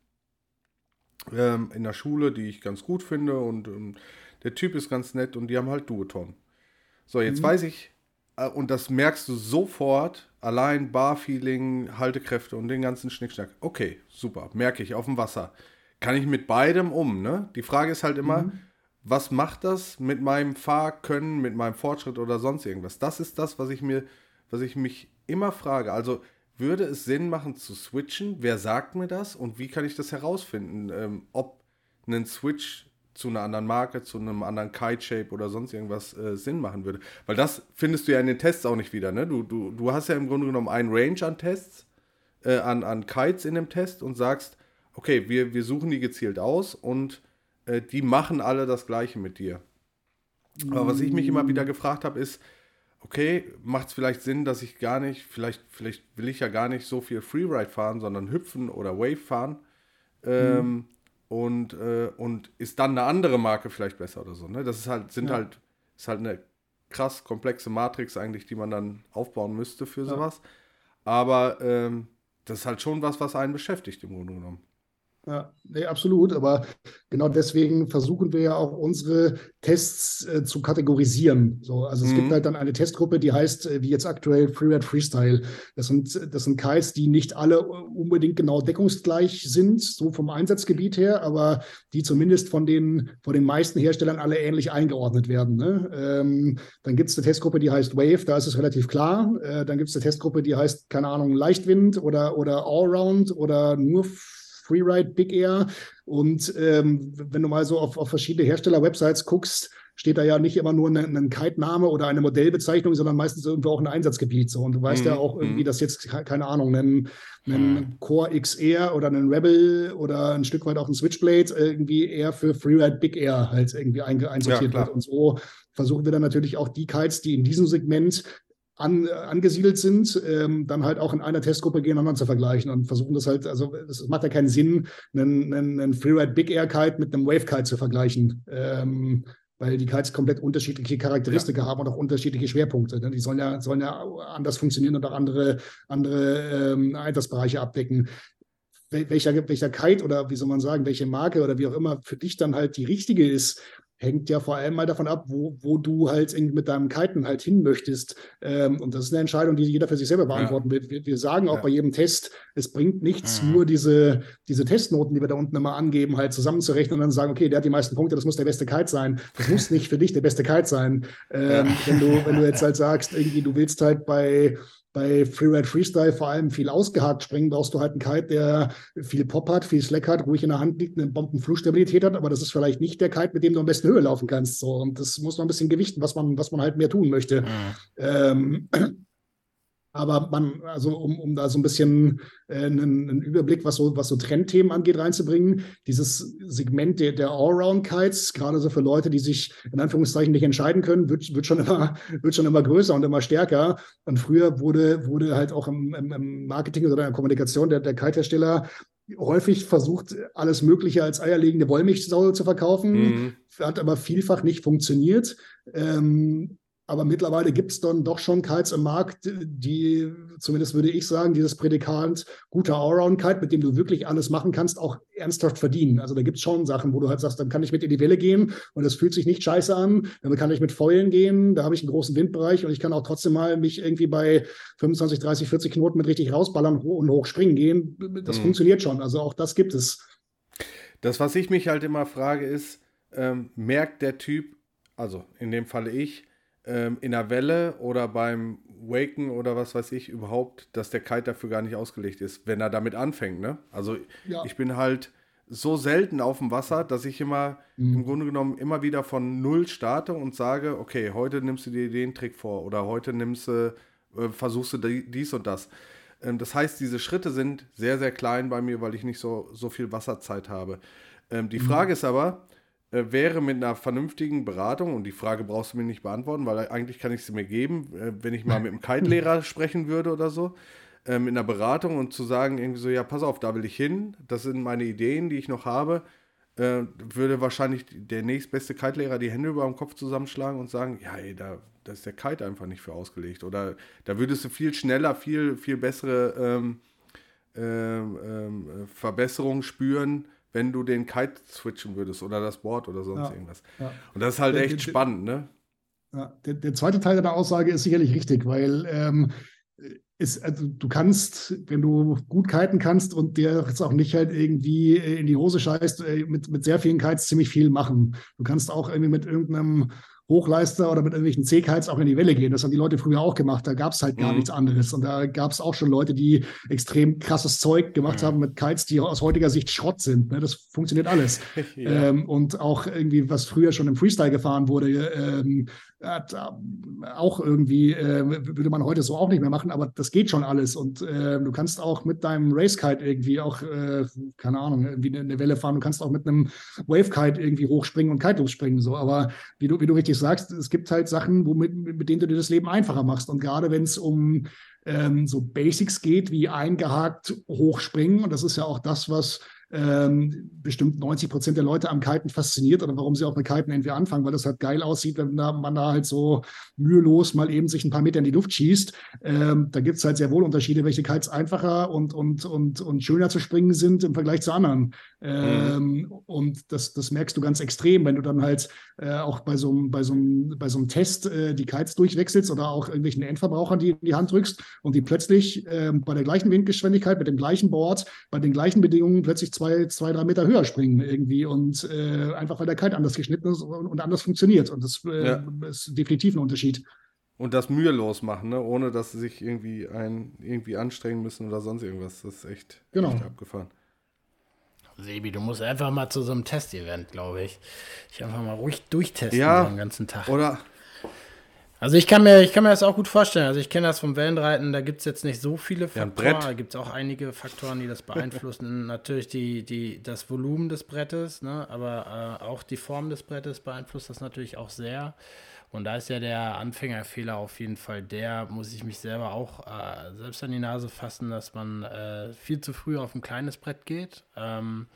Ähm, in der Schule, die ich ganz gut finde und ähm, der Typ ist ganz nett und die haben halt Duoton. So, jetzt mhm. weiß ich, äh, und das merkst du sofort, allein Barfeeling, Haltekräfte und den ganzen Schnickschnack. Okay, super, merke ich auf dem Wasser kann ich mit beidem um. Ne? Die Frage ist halt immer, mhm. was macht das mit meinem Fahrkönnen, mit meinem Fortschritt oder sonst irgendwas? Das ist das, was ich mir, was ich mich immer frage. Also würde es Sinn machen zu switchen? Wer sagt mir das und wie kann ich das herausfinden, ähm, ob ein Switch zu einer anderen Marke, zu einem anderen Kite-Shape oder sonst irgendwas äh, Sinn machen würde. Weil das findest du ja in den Tests auch nicht wieder. Ne? Du, du, du hast ja im Grunde genommen einen Range an Tests, äh, an, an Kites in dem Test und sagst, okay, wir, wir suchen die gezielt aus und äh, die machen alle das Gleiche mit dir. Aber was ich mich immer wieder gefragt habe, ist, okay, macht es vielleicht Sinn, dass ich gar nicht, vielleicht, vielleicht will ich ja gar nicht so viel Freeride fahren, sondern hüpfen oder Wave fahren. Ähm, mhm. und, äh, und ist dann eine andere Marke vielleicht besser oder so. Ne? Das ist halt, sind ja. halt, ist halt eine krass komplexe Matrix eigentlich, die man dann aufbauen müsste für ja. sowas. Aber ähm, das ist halt schon was, was einen beschäftigt im Grunde genommen. Ja, nee, absolut. Aber genau deswegen versuchen wir ja auch unsere Tests äh, zu kategorisieren. So, also es mhm. gibt halt dann eine Testgruppe, die heißt, äh, wie jetzt aktuell Freeride Freestyle. Das sind, das sind Kites, die nicht alle unbedingt genau deckungsgleich sind, so vom Einsatzgebiet her, aber die zumindest von den, von den meisten Herstellern alle ähnlich eingeordnet werden. Ne? Ähm, dann gibt es eine Testgruppe, die heißt Wave, da ist es relativ klar. Äh, dann gibt es eine Testgruppe, die heißt, keine Ahnung, Leichtwind oder, oder Allround oder nur Freeride Big Air. Und ähm, wenn du mal so auf, auf verschiedene Hersteller-Websites guckst, steht da ja nicht immer nur ein, ein Kite-Name oder eine Modellbezeichnung, sondern meistens irgendwo auch ein Einsatzgebiet. So. Und du weißt mm, ja mhm, auch irgendwie, mm. dass jetzt, keine Ahnung, ein, ein mm. Core XR oder ein Rebel oder ein Stück weit auch ein Switchblade irgendwie eher für Freeride Big Air halt irgendwie einsortiert ja, wird. Und so versuchen wir dann natürlich auch die Kites, die in diesem Segment an, angesiedelt sind, ähm, dann halt auch in einer Testgruppe gegeneinander zu vergleichen und versuchen das halt, also es macht ja keinen Sinn, einen, einen, einen Freeride Big Air Kite mit einem Wave Kite zu vergleichen. Ähm, weil die Kites komplett unterschiedliche Charakteristika ja. haben und auch unterschiedliche Schwerpunkte. Ne? Die sollen ja, sollen ja anders funktionieren und auch andere, andere ähm, Einsatzbereiche abdecken. Welcher, welcher Kite oder wie soll man sagen, welche Marke oder wie auch immer für dich dann halt die richtige ist, hängt ja vor allem mal davon ab, wo, wo du halt mit deinem Kiten halt hin möchtest. Ähm, und das ist eine Entscheidung, die jeder für sich selber beantworten ja. will. Wir, wir, sagen auch ja. bei jedem Test, es bringt nichts, mhm. nur diese, diese Testnoten, die wir da unten immer angeben, halt zusammenzurechnen und dann sagen, okay, der hat die meisten Punkte, das muss der beste Kite sein. Das muss nicht für dich der beste Kite sein. Ähm, ja. wenn, du, wenn du jetzt halt sagst, irgendwie, du willst halt bei bei Freeride Freestyle vor allem viel ausgehakt springen, brauchst du halt einen Kite, der viel Pop hat, viel Slack hat, ruhig in der Hand liegt, eine Bombenflugstabilität hat, aber das ist vielleicht nicht der Kite, mit dem du am besten Höhe laufen kannst. So. Und das muss man ein bisschen gewichten, was man, was man halt mehr tun möchte. Mhm. Ähm, aber man, also um, um da so ein bisschen äh, einen, einen, Überblick, was so, was so Trendthemen angeht, reinzubringen, dieses Segment der, der Allround-Kites, gerade so für Leute, die sich in Anführungszeichen nicht entscheiden können, wird, wird, schon, immer, wird schon immer größer und immer stärker. Und früher wurde, wurde halt auch im, im Marketing oder in der Kommunikation der, der Kite-Hersteller häufig versucht, alles Mögliche als eierlegende Wollmilchsau zu verkaufen, mhm. hat aber vielfach nicht funktioniert. Ähm, aber mittlerweile gibt es dann doch schon Kites im Markt, die, zumindest würde ich sagen, dieses Prädikat guter Allround-Kite, mit dem du wirklich alles machen kannst, auch ernsthaft verdienen. Also da gibt es schon Sachen, wo du halt sagst, dann kann ich mit in die Welle gehen und das fühlt sich nicht scheiße an. Dann kann ich mit Fäulen gehen, da habe ich einen großen Windbereich und ich kann auch trotzdem mal mich irgendwie bei 25, 30, 40 Knoten mit richtig rausballern und hoch springen gehen. Das mhm. funktioniert schon. Also auch das gibt es. Das, was ich mich halt immer frage, ist, ähm, merkt der Typ, also in dem Falle ich, ähm, in der Welle oder beim Waken oder was weiß ich überhaupt, dass der Kite dafür gar nicht ausgelegt ist, wenn er damit anfängt. Ne? Also ja. ich bin halt so selten auf dem Wasser, dass ich immer mhm. im Grunde genommen immer wieder von Null starte und sage, okay, heute nimmst du dir den Trick vor oder heute nimmst du, äh, versuchst du dies und das. Ähm, das heißt, diese Schritte sind sehr, sehr klein bei mir, weil ich nicht so, so viel Wasserzeit habe. Ähm, die mhm. Frage ist aber, äh, wäre mit einer vernünftigen Beratung, und die Frage brauchst du mir nicht beantworten, weil eigentlich kann ich sie mir geben, äh, wenn ich mal mit einem Kite-Lehrer sprechen würde oder so, äh, mit einer Beratung und zu sagen, irgendwie so, ja, pass auf, da will ich hin, das sind meine Ideen, die ich noch habe, äh, würde wahrscheinlich der nächstbeste Kite-Lehrer die Hände über dem Kopf zusammenschlagen und sagen, ja, ey, da, da ist der Kite einfach nicht für ausgelegt. Oder da würdest du viel schneller, viel, viel bessere ähm, ähm, ähm Verbesserungen spüren, wenn du den Kite switchen würdest oder das Board oder sonst ja, irgendwas. Ja. Und das ist halt echt der, spannend, ne? Der, der, zweite Teil deiner Aussage ist sicherlich richtig, weil ähm, ist, also du kannst, wenn du gut kiten kannst und dir jetzt auch nicht halt irgendwie in die Hose scheißt, äh, mit, mit sehr vielen Kites ziemlich viel machen. Du kannst auch irgendwie mit irgendeinem Hochleister oder mit irgendwelchen C-Kites auch in die Welle gehen. Das haben die Leute früher auch gemacht. Da gab es halt gar mhm. nichts anderes. Und da gab es auch schon Leute, die extrem krasses Zeug gemacht mhm. haben mit Kites, die aus heutiger Sicht Schrott sind. Ne? Das funktioniert alles. ja. ähm, und auch irgendwie, was früher schon im Freestyle gefahren wurde, ähm, hat, auch irgendwie, äh, würde man heute so auch nicht mehr machen, aber das geht schon alles. Und äh, du kannst auch mit deinem Racekite irgendwie auch, äh, keine Ahnung, irgendwie eine Welle fahren. Du kannst auch mit einem Wavekite irgendwie hochspringen und Kite springen. So. Aber wie du, wie du richtig sagst, es gibt halt Sachen, womit, mit denen du dir das Leben einfacher machst. Und gerade wenn es um ähm, so Basics geht, wie eingehakt hochspringen, und das ist ja auch das, was ähm, bestimmt 90 Prozent der Leute am Kiten fasziniert oder warum sie auch mit Kiten irgendwie anfangen, weil das halt geil aussieht, wenn da, man da halt so mühelos mal eben sich ein paar Meter in die Luft schießt. Ähm, da gibt es halt sehr wohl Unterschiede, welche Kites einfacher und, und, und, und schöner zu springen sind im Vergleich zu anderen. Ähm, mhm. Und das, das merkst du ganz extrem, wenn du dann halt äh, auch bei so, einem, bei, bei Test äh, die Kites durchwechselst oder auch irgendwelchen Endverbrauchern die in die Hand drückst und die plötzlich äh, bei der gleichen Windgeschwindigkeit, mit dem gleichen Board, bei den gleichen Bedingungen plötzlich zwei, zwei drei Meter höher springen irgendwie und äh, einfach weil der Kite anders geschnitten ist und anders funktioniert. Und das äh, ja. ist definitiv ein Unterschied. Und das mühelos machen, ne? ohne dass sie sich irgendwie, ein, irgendwie anstrengen müssen oder sonst irgendwas. Das ist echt, genau. echt abgefahren. Sebi, du musst einfach mal zu so einem Testevent, glaube ich. Ich einfach mal ruhig durchtesten ja, den ganzen Tag. Oder. Also ich kann mir, ich kann mir das auch gut vorstellen. Also ich kenne das vom Wellenreiten, da gibt es jetzt nicht so viele Faktoren. Ja, da gibt es auch einige Faktoren, die das beeinflussen. natürlich die, die, das Volumen des Brettes, ne? aber äh, auch die Form des Brettes beeinflusst das natürlich auch sehr. Und da ist ja der Anfängerfehler auf jeden Fall der, muss ich mich selber auch äh, selbst an die Nase fassen, dass man äh, viel zu früh auf ein kleines Brett geht ähm,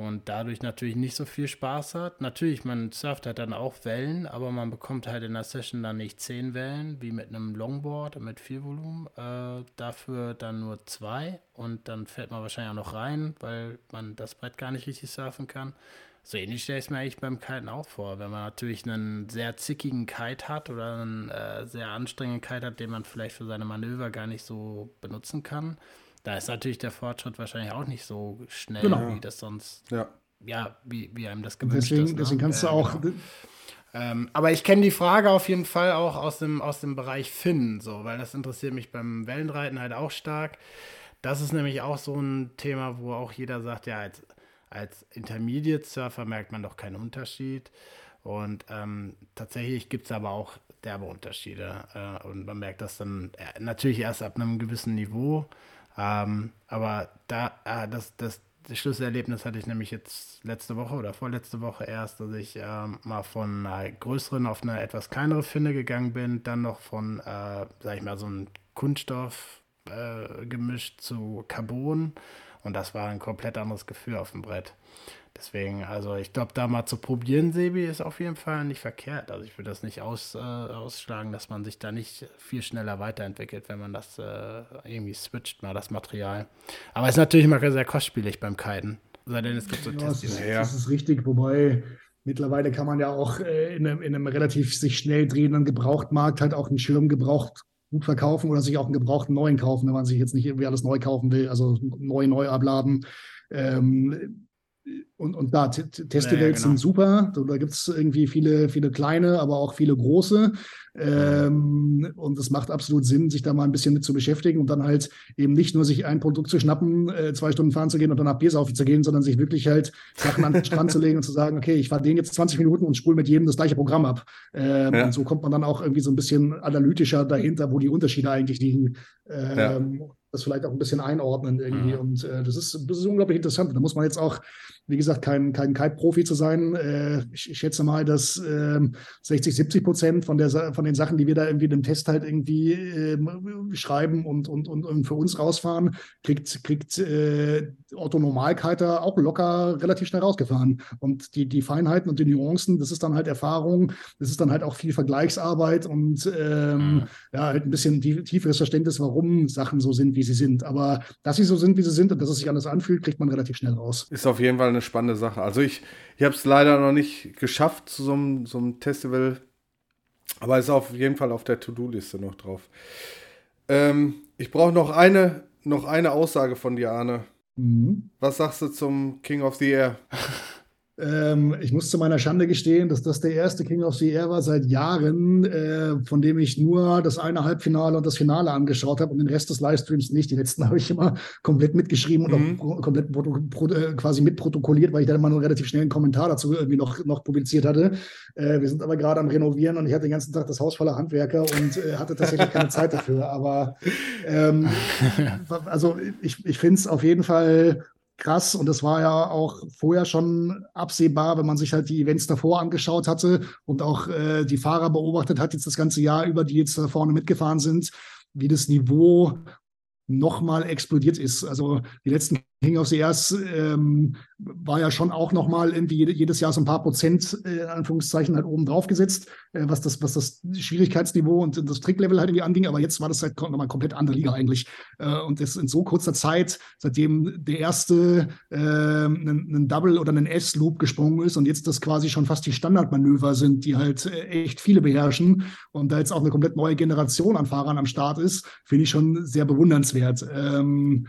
und dadurch natürlich nicht so viel Spaß hat. Natürlich, man surft halt dann auch Wellen, aber man bekommt halt in der Session dann nicht zehn Wellen, wie mit einem Longboard mit viel Volumen. Äh, dafür dann nur zwei und dann fällt man wahrscheinlich auch noch rein, weil man das Brett gar nicht richtig surfen kann. So ähnlich stelle ich es mir eigentlich beim Kiten auch vor. Wenn man natürlich einen sehr zickigen Kite hat oder einen äh, sehr anstrengenden Kite hat, den man vielleicht für seine Manöver gar nicht so benutzen kann, da ist natürlich der Fortschritt wahrscheinlich auch nicht so schnell, genau. wie das sonst, ja, ja wie, wie einem das gewünscht deswegen, ist. Ne? Deswegen kannst du auch. Genau. Ähm, aber ich kenne die Frage auf jeden Fall auch aus dem, aus dem Bereich Finnen, so, weil das interessiert mich beim Wellenreiten halt auch stark. Das ist nämlich auch so ein Thema, wo auch jeder sagt, ja, als als Intermediate Surfer merkt man doch keinen Unterschied. Und ähm, tatsächlich gibt es aber auch derbe Unterschiede. Äh, und man merkt das dann äh, natürlich erst ab einem gewissen Niveau. Ähm, aber da, äh, das, das, das Schlüsselerlebnis hatte ich nämlich jetzt letzte Woche oder vorletzte Woche erst, dass ich äh, mal von einer größeren auf eine etwas kleinere Finne gegangen bin, dann noch von, äh, sag ich mal, so einem Kunststoff äh, gemischt zu Carbon und das war ein komplett anderes Gefühl auf dem Brett. Deswegen, also ich glaube, da mal zu probieren, Sebi, ist auf jeden Fall nicht verkehrt. Also ich würde das nicht aus, äh, ausschlagen, dass man sich da nicht viel schneller weiterentwickelt, wenn man das äh, irgendwie switcht, mal das Material. Aber es ist natürlich immer sehr kostspielig beim Kiten. Sei denn, es gibt so ja, Tests. Das, das ist richtig, wobei mittlerweile kann man ja auch äh, in, einem, in, einem, relativ sich schnell drehenden Gebrauchtmarkt halt auch einen Schirm gebraucht gut verkaufen oder sich auch einen gebrauchten neuen kaufen, wenn man sich jetzt nicht irgendwie alles neu kaufen will, also neu, neu abladen. Ähm, und, und da, Testivals ja, ja, genau. sind super. Da gibt es irgendwie viele, viele kleine, aber auch viele große. Ähm, und es macht absolut Sinn, sich da mal ein bisschen mit zu beschäftigen und dann halt eben nicht nur sich ein Produkt zu schnappen, äh, zwei Stunden fahren zu gehen und dann nach Biersaufen zu gehen, sondern sich wirklich halt Sachen an den Strand zu legen und zu sagen, okay, ich fahre den jetzt 20 Minuten und spule mit jedem das gleiche Programm ab. Ähm, ja. Und so kommt man dann auch irgendwie so ein bisschen analytischer dahinter, wo die Unterschiede eigentlich liegen. Ähm, das vielleicht auch ein bisschen einordnen irgendwie. Mhm. Und äh, das, ist, das ist unglaublich interessant. Da muss man jetzt auch, wie gesagt, kein, kein Kite-Profi zu sein. Äh, ich, ich, schätze mal, dass äh, 60, 70 Prozent von, der, von den Sachen, die wir da irgendwie in dem Test halt irgendwie äh, schreiben und, und, und, und, für uns rausfahren, kriegt, kriegt äh, Otto Normalkiter auch locker relativ schnell rausgefahren. Und die, die Feinheiten und die Nuancen, das ist dann halt Erfahrung, das ist dann halt auch viel Vergleichsarbeit und ähm, mhm. ja, halt ein bisschen tieferes Verständnis, warum Sachen so sind, wie sie sind. Aber dass sie so sind, wie sie sind und dass es sich anders anfühlt, kriegt man relativ schnell raus. Ist auf jeden Fall eine spannende Sache. Also ich, ich habe es leider noch nicht geschafft zu so einem, so einem Festival, aber ist auf jeden Fall auf der To-Do-Liste noch drauf. Ähm, ich brauche noch eine, noch eine Aussage von dir, Arne. Mhm. Was sagst du zum King of the Air? Ähm, ich muss zu meiner Schande gestehen, dass das der erste King of the Air war seit Jahren, äh, von dem ich nur das eine Halbfinale und das Finale angeschaut habe und den Rest des Livestreams nicht. Die letzten habe ich immer komplett mitgeschrieben mhm. und auch komplett äh, quasi mitprotokolliert, weil ich dann immer nur relativ schnell einen Kommentar dazu irgendwie noch, noch publiziert hatte. Äh, wir sind aber gerade am Renovieren und ich hatte den ganzen Tag das Haus voller Handwerker und äh, hatte tatsächlich keine Zeit dafür. Aber ähm, also ich, ich finde es auf jeden Fall krass. Und das war ja auch vorher schon absehbar, wenn man sich halt die Events davor angeschaut hatte und auch äh, die Fahrer beobachtet hat, jetzt das ganze Jahr über, die jetzt da vorne mitgefahren sind, wie das Niveau nochmal explodiert ist. Also die letzten King of the Airs ähm, war ja schon auch nochmal irgendwie jedes Jahr so ein paar Prozent, äh, Anführungszeichen, halt oben drauf gesetzt, äh, was, das, was das Schwierigkeitsniveau und das Tricklevel halt irgendwie anging. Aber jetzt war das halt nochmal komplett andere Liga eigentlich. Äh, und das in so kurzer Zeit, seitdem der erste einen, Double oder einen S-Loop gesprungen ist und jetzt das quasi schon fast die Standardmanöver sind, die halt äh, echt viele beherrschen und da jetzt auch eine komplett neue Generation an Fahrern am Start ist, finde ich schon sehr bewundernswert. Ähm,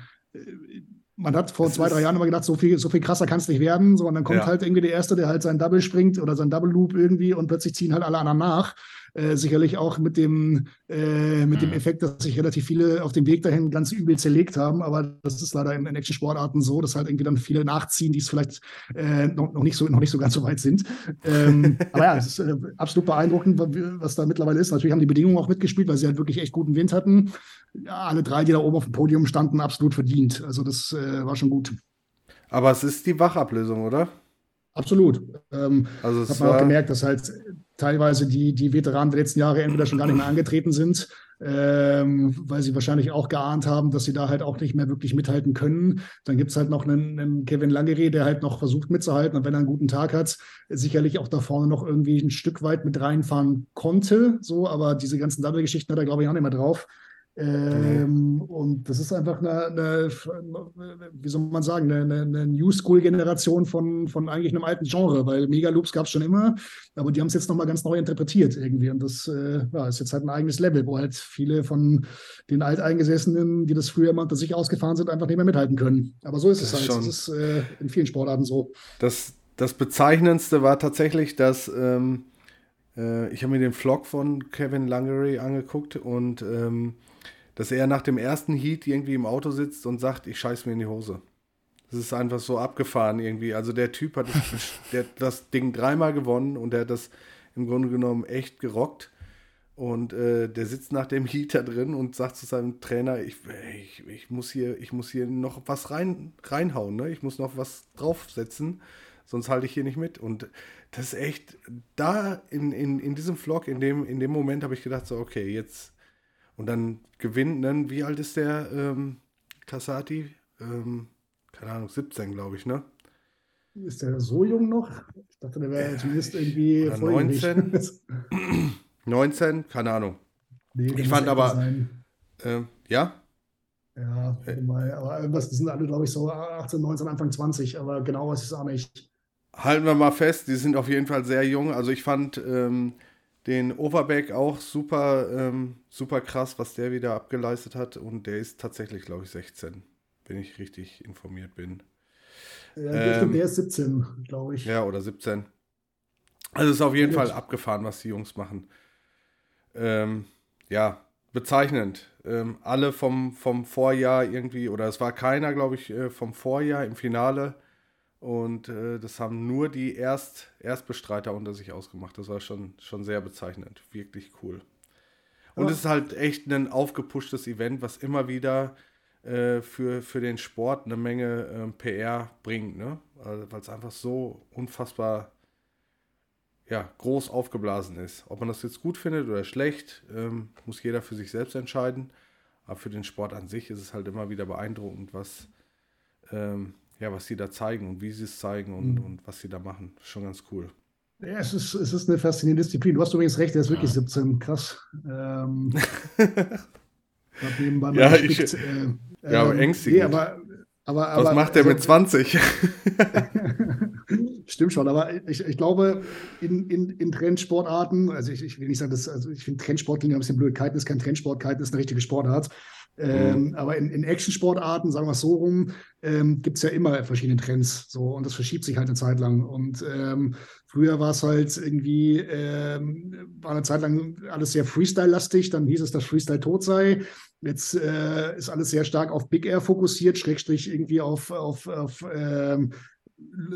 man hat vor das zwei, drei Jahren immer gedacht, so viel, so viel krasser kann es nicht werden. So, und dann kommt ja. halt irgendwie der Erste, der halt sein Double springt oder sein Double Loop irgendwie und plötzlich ziehen halt alle anderen nach. Äh, sicherlich auch mit dem, äh, mit mhm. dem Effekt, dass sich relativ viele auf dem Weg dahin ganz übel zerlegt haben. Aber das ist leider in, in Action-Sportarten so, dass halt irgendwie dann viele nachziehen, die es vielleicht äh, noch, noch, nicht so, noch nicht so ganz so weit sind. Ähm, aber ja, es ist äh, absolut beeindruckend, was da mittlerweile ist. Natürlich haben die Bedingungen auch mitgespielt, weil sie halt wirklich echt guten Wind hatten. Ja, alle drei, die da oben auf dem Podium standen, absolut verdient. Also das äh, war schon gut. Aber es ist die Wachablösung, oder? Absolut. Ähm, also hat man auch gemerkt, dass halt teilweise die, die Veteranen der letzten Jahre entweder schon gar nicht mehr angetreten sind, ähm, weil sie wahrscheinlich auch geahnt haben, dass sie da halt auch nicht mehr wirklich mithalten können. Dann gibt es halt noch einen, einen Kevin Langere, der halt noch versucht mitzuhalten und wenn er einen guten Tag hat, sicherlich auch da vorne noch irgendwie ein Stück weit mit reinfahren konnte. So, aber diese ganzen Double-Geschichten hat er, glaube ich, auch nicht mehr drauf. Ähm, mhm. Und das ist einfach eine, eine, wie soll man sagen, eine, eine New School-Generation von, von eigentlich einem alten Genre, weil Megaloops gab es schon immer, aber die haben es jetzt nochmal ganz neu interpretiert irgendwie. Und das äh, ja, ist jetzt halt ein eigenes Level, wo halt viele von den Alteingesessenen, die das früher mal unter sich ausgefahren sind, einfach nicht mehr mithalten können. Aber so ist das es halt. Schon. Das ist äh, in vielen Sportarten so. Das, das Bezeichnendste war tatsächlich, dass ähm, äh, ich habe mir den Vlog von Kevin Langery angeguckt und ähm, dass er nach dem ersten Heat irgendwie im Auto sitzt und sagt, ich scheiß mir in die Hose. Das ist einfach so abgefahren irgendwie. Also der Typ hat das, der das Ding dreimal gewonnen und der hat das im Grunde genommen echt gerockt. Und äh, der sitzt nach dem Heat da drin und sagt zu seinem Trainer, ich, ich, ich, muss, hier, ich muss hier noch was rein, reinhauen, ne? ich muss noch was draufsetzen, sonst halte ich hier nicht mit. Und das ist echt, da in, in, in diesem Vlog, in dem, in dem Moment habe ich gedacht, so, okay, jetzt, und dann gewinnt dann, wie alt ist der ähm, Kassati? Ähm, keine Ahnung, 17, glaube ich, ne? Ist der so jung noch? Ich dachte, der wäre äh, zumindest irgendwie 19. 19, keine Ahnung. Nee, ich fand aber, äh, ja? Ja, äh, aber irgendwas, die sind alle, glaube ich, so 18, 19, Anfang 20, aber genau weiß ich es auch nicht. Halten wir mal fest, die sind auf jeden Fall sehr jung. Also ich fand, ähm, den Overback auch super, ähm, super krass, was der wieder abgeleistet hat. Und der ist tatsächlich, glaube ich, 16, wenn ich richtig informiert bin. Ja, ähm, stimmt, der ist 17, glaube ich. Ja, oder 17. Also es ist auf jeden ja, Fall abgefahren, was die Jungs machen. Ähm, ja, bezeichnend. Ähm, alle vom, vom Vorjahr irgendwie, oder es war keiner, glaube ich, äh, vom Vorjahr im Finale und äh, das haben nur die Erst Erstbestreiter unter sich ausgemacht. Das war schon, schon sehr bezeichnend. Wirklich cool. Und ja. es ist halt echt ein aufgepushtes Event, was immer wieder äh, für, für den Sport eine Menge äh, PR bringt. Ne? Also, Weil es einfach so unfassbar ja, groß aufgeblasen ist. Ob man das jetzt gut findet oder schlecht, ähm, muss jeder für sich selbst entscheiden. Aber für den Sport an sich ist es halt immer wieder beeindruckend, was ähm, ja, was sie da zeigen und wie sie es zeigen und, mhm. und was sie da machen. Schon ganz cool. Ja, es ist, es ist eine faszinierende Disziplin. Du hast übrigens recht, er ist wirklich ja. 17. Krass. Ähm, ja, ich, äh, ja, aber ähm, ängstigend. Nee, aber, aber, aber, was macht er also, mit 20? Stimmt schon, aber ich, ich glaube, in, in, in Trendsportarten, also ich, ich will nicht sagen, dass, also ich finde Trendsport klingt ein bisschen blöd. Kiten ist kein Trendsport, Kiten ist eine richtige Sportart. Ähm, mhm. Aber in, in Action-Sportarten, sagen wir es so rum, ähm, gibt es ja immer verschiedene Trends. So, und das verschiebt sich halt eine Zeit lang. Und ähm, früher war es halt irgendwie, ähm, war eine Zeit lang alles sehr Freestyle-lastig, dann hieß es, dass Freestyle tot sei. Jetzt äh, ist alles sehr stark auf Big Air fokussiert, Schrägstrich irgendwie auf, auf, auf ähm,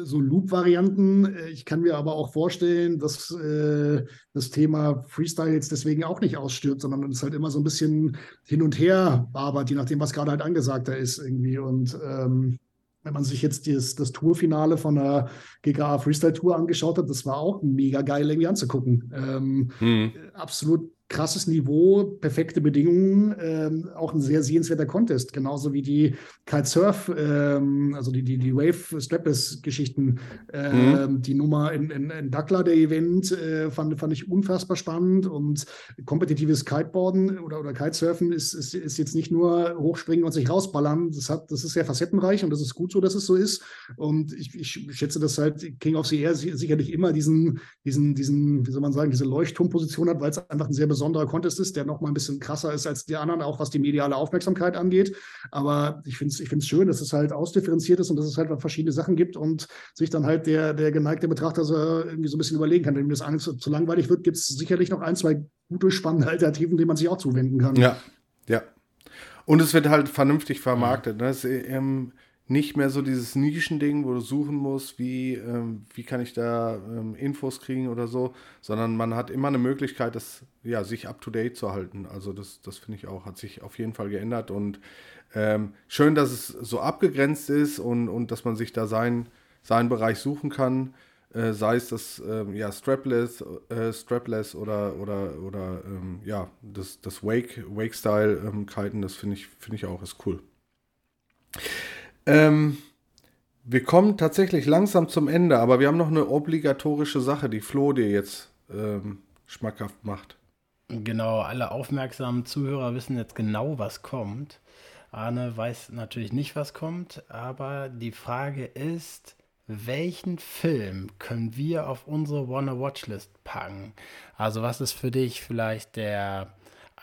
so Loop-Varianten. Äh, ich kann mir aber auch vorstellen, dass äh, das Thema Freestyle jetzt deswegen auch nicht ausstirbt, sondern es halt immer so ein bisschen hin und her arbeitet, je nachdem, was gerade halt angesagter ist irgendwie. Und ähm, wenn man sich jetzt dieses, das Tourfinale von der GKA Freestyle Tour angeschaut hat, das war auch mega geil irgendwie anzugucken. Ähm, hm. Absolut krasses Niveau, perfekte Bedingungen, ähm, auch ein sehr sehenswerter Contest, genauso wie die Kitesurf, ähm, also die, die, die Wave Strapless-Geschichten, ähm, mhm. die Nummer in, in, in Dakla, der Event, äh, fand, fand ich unfassbar spannend. Und kompetitives Kiteboarden oder, oder Kitesurfen ist, ist, ist jetzt nicht nur hochspringen und sich rausballern, das, hat, das ist sehr facettenreich und das ist gut so, dass es so ist. Und ich, ich schätze, dass halt King of the Air sicherlich immer diesen, diesen, diesen, wie soll man sagen, diese Leuchtturmposition hat, weil es einfach ein sehr besonderer Contest ist, der noch mal ein bisschen krasser ist als die anderen, auch was die mediale Aufmerksamkeit angeht. Aber ich finde es ich schön, dass es halt ausdifferenziert ist und dass es halt verschiedene Sachen gibt und sich dann halt der, der geneigte Betrachter so irgendwie so ein bisschen überlegen kann. Wenn mir das zu, zu langweilig wird, gibt es sicherlich noch ein, zwei gute, spannende Alternativen, denen man sich auch zuwenden kann. Ja, ja. Und es wird halt vernünftig vermarktet. Ne? Es, ähm, nicht mehr so dieses Nischending, wo du suchen musst, wie, ähm, wie kann ich da ähm, Infos kriegen oder so, sondern man hat immer eine Möglichkeit, das, ja, sich up-to-date zu halten. Also das, das finde ich auch, hat sich auf jeden Fall geändert und ähm, schön, dass es so abgegrenzt ist und, und dass man sich da sein, seinen Bereich suchen kann, äh, sei es das ähm, ja, Strapless, äh, Strapless oder, oder, oder ähm, ja, das, das Wake, Wake-Style-Kiten, das finde ich, finde ich auch, ist cool. Ähm, wir kommen tatsächlich langsam zum Ende, aber wir haben noch eine obligatorische Sache, die Flo dir jetzt ähm, schmackhaft macht. Genau, alle aufmerksamen Zuhörer wissen jetzt genau, was kommt. Arne weiß natürlich nicht, was kommt, aber die Frage ist, welchen Film können wir auf unsere Wanna Watchlist packen? Also was ist für dich vielleicht der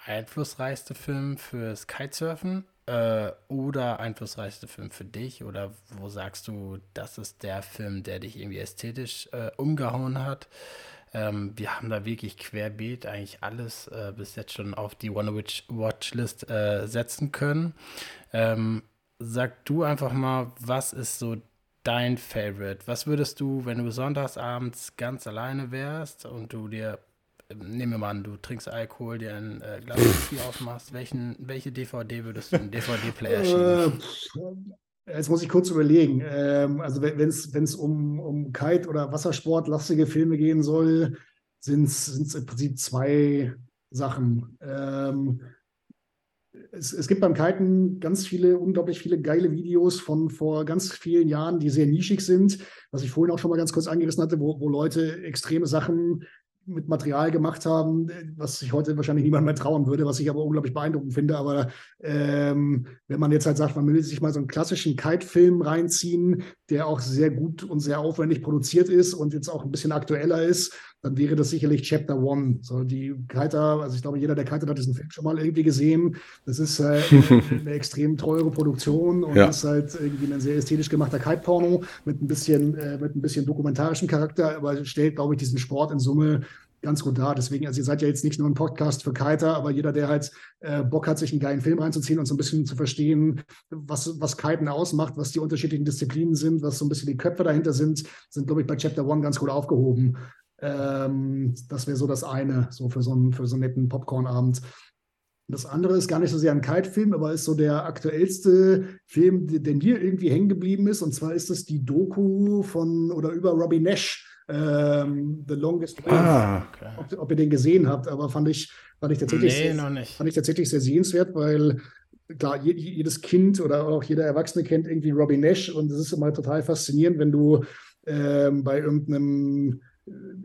einflussreichste Film fürs Kitesurfen äh, oder einflussreichste Film für dich? Oder wo sagst du, das ist der Film, der dich irgendwie ästhetisch äh, umgehauen hat? Ähm, wir haben da wirklich querbeet eigentlich alles äh, bis jetzt schon auf die One Witch Watchlist äh, setzen können. Ähm, sag du einfach mal, was ist so dein Favorite? Was würdest du, wenn du sonntagsabends ganz alleine wärst und du dir nehmen wir mal an, du trinkst Alkohol, dir ein äh, Glas Whisky aufmachst, welchen, welche DVD würdest du im DVD-Player schieben? Äh, jetzt muss ich kurz überlegen. Ähm, also wenn es um, um Kite- oder Wassersport-lastige Filme gehen soll, sind es im Prinzip zwei Sachen. Ähm, es, es, gibt beim Kiten ganz viele, unglaublich viele geile Videos von vor ganz vielen Jahren, die sehr nischig sind, was ich vorhin auch schon mal ganz kurz angerissen hatte, wo, wo Leute extreme Sachen mit Material gemacht haben, was sich heute wahrscheinlich niemand mehr trauen würde, was ich aber unglaublich beeindruckend finde. Aber ähm, wenn man jetzt halt sagt, man will sich mal so einen klassischen Kite-Film reinziehen, der auch sehr gut und sehr aufwendig produziert ist und jetzt auch ein bisschen aktueller ist, dann wäre das sicherlich Chapter One. So die Kiter, also ich glaube, jeder, der Kiter hat diesen Film schon mal irgendwie gesehen. Das ist äh, eine extrem teure Produktion und ja. ist halt irgendwie ein sehr ästhetisch gemachter Kite-Porno mit ein bisschen, äh, mit ein bisschen dokumentarischem Charakter, aber stellt, glaube ich, diesen Sport in Summe ganz gut da. Deswegen, also ihr seid ja jetzt nicht nur ein Podcast für Kiter, aber jeder, der halt äh, Bock hat, sich einen geilen Film reinzuziehen und so ein bisschen zu verstehen, was, was Kiten ausmacht, was die unterschiedlichen Disziplinen sind, was so ein bisschen die Köpfe dahinter sind, sind, glaube ich, bei Chapter One ganz gut aufgehoben. Ähm, das wäre so das eine, so für so einen, für so einen netten Popcorn-Abend. Das andere ist gar nicht so sehr ein Kite-Film, aber ist so der aktuellste Film, der mir irgendwie hängen geblieben ist. Und zwar ist es die Doku von oder über Robbie Nash, ähm, The Longest Wave. Ah, okay. ob, ob, ihr den gesehen habt, aber fand ich, fand ich tatsächlich, nee, sehr, fand ich tatsächlich sehr sehenswert, weil klar, jedes Kind oder auch jeder Erwachsene kennt irgendwie Robbie Nash und es ist immer total faszinierend, wenn du ähm, bei irgendeinem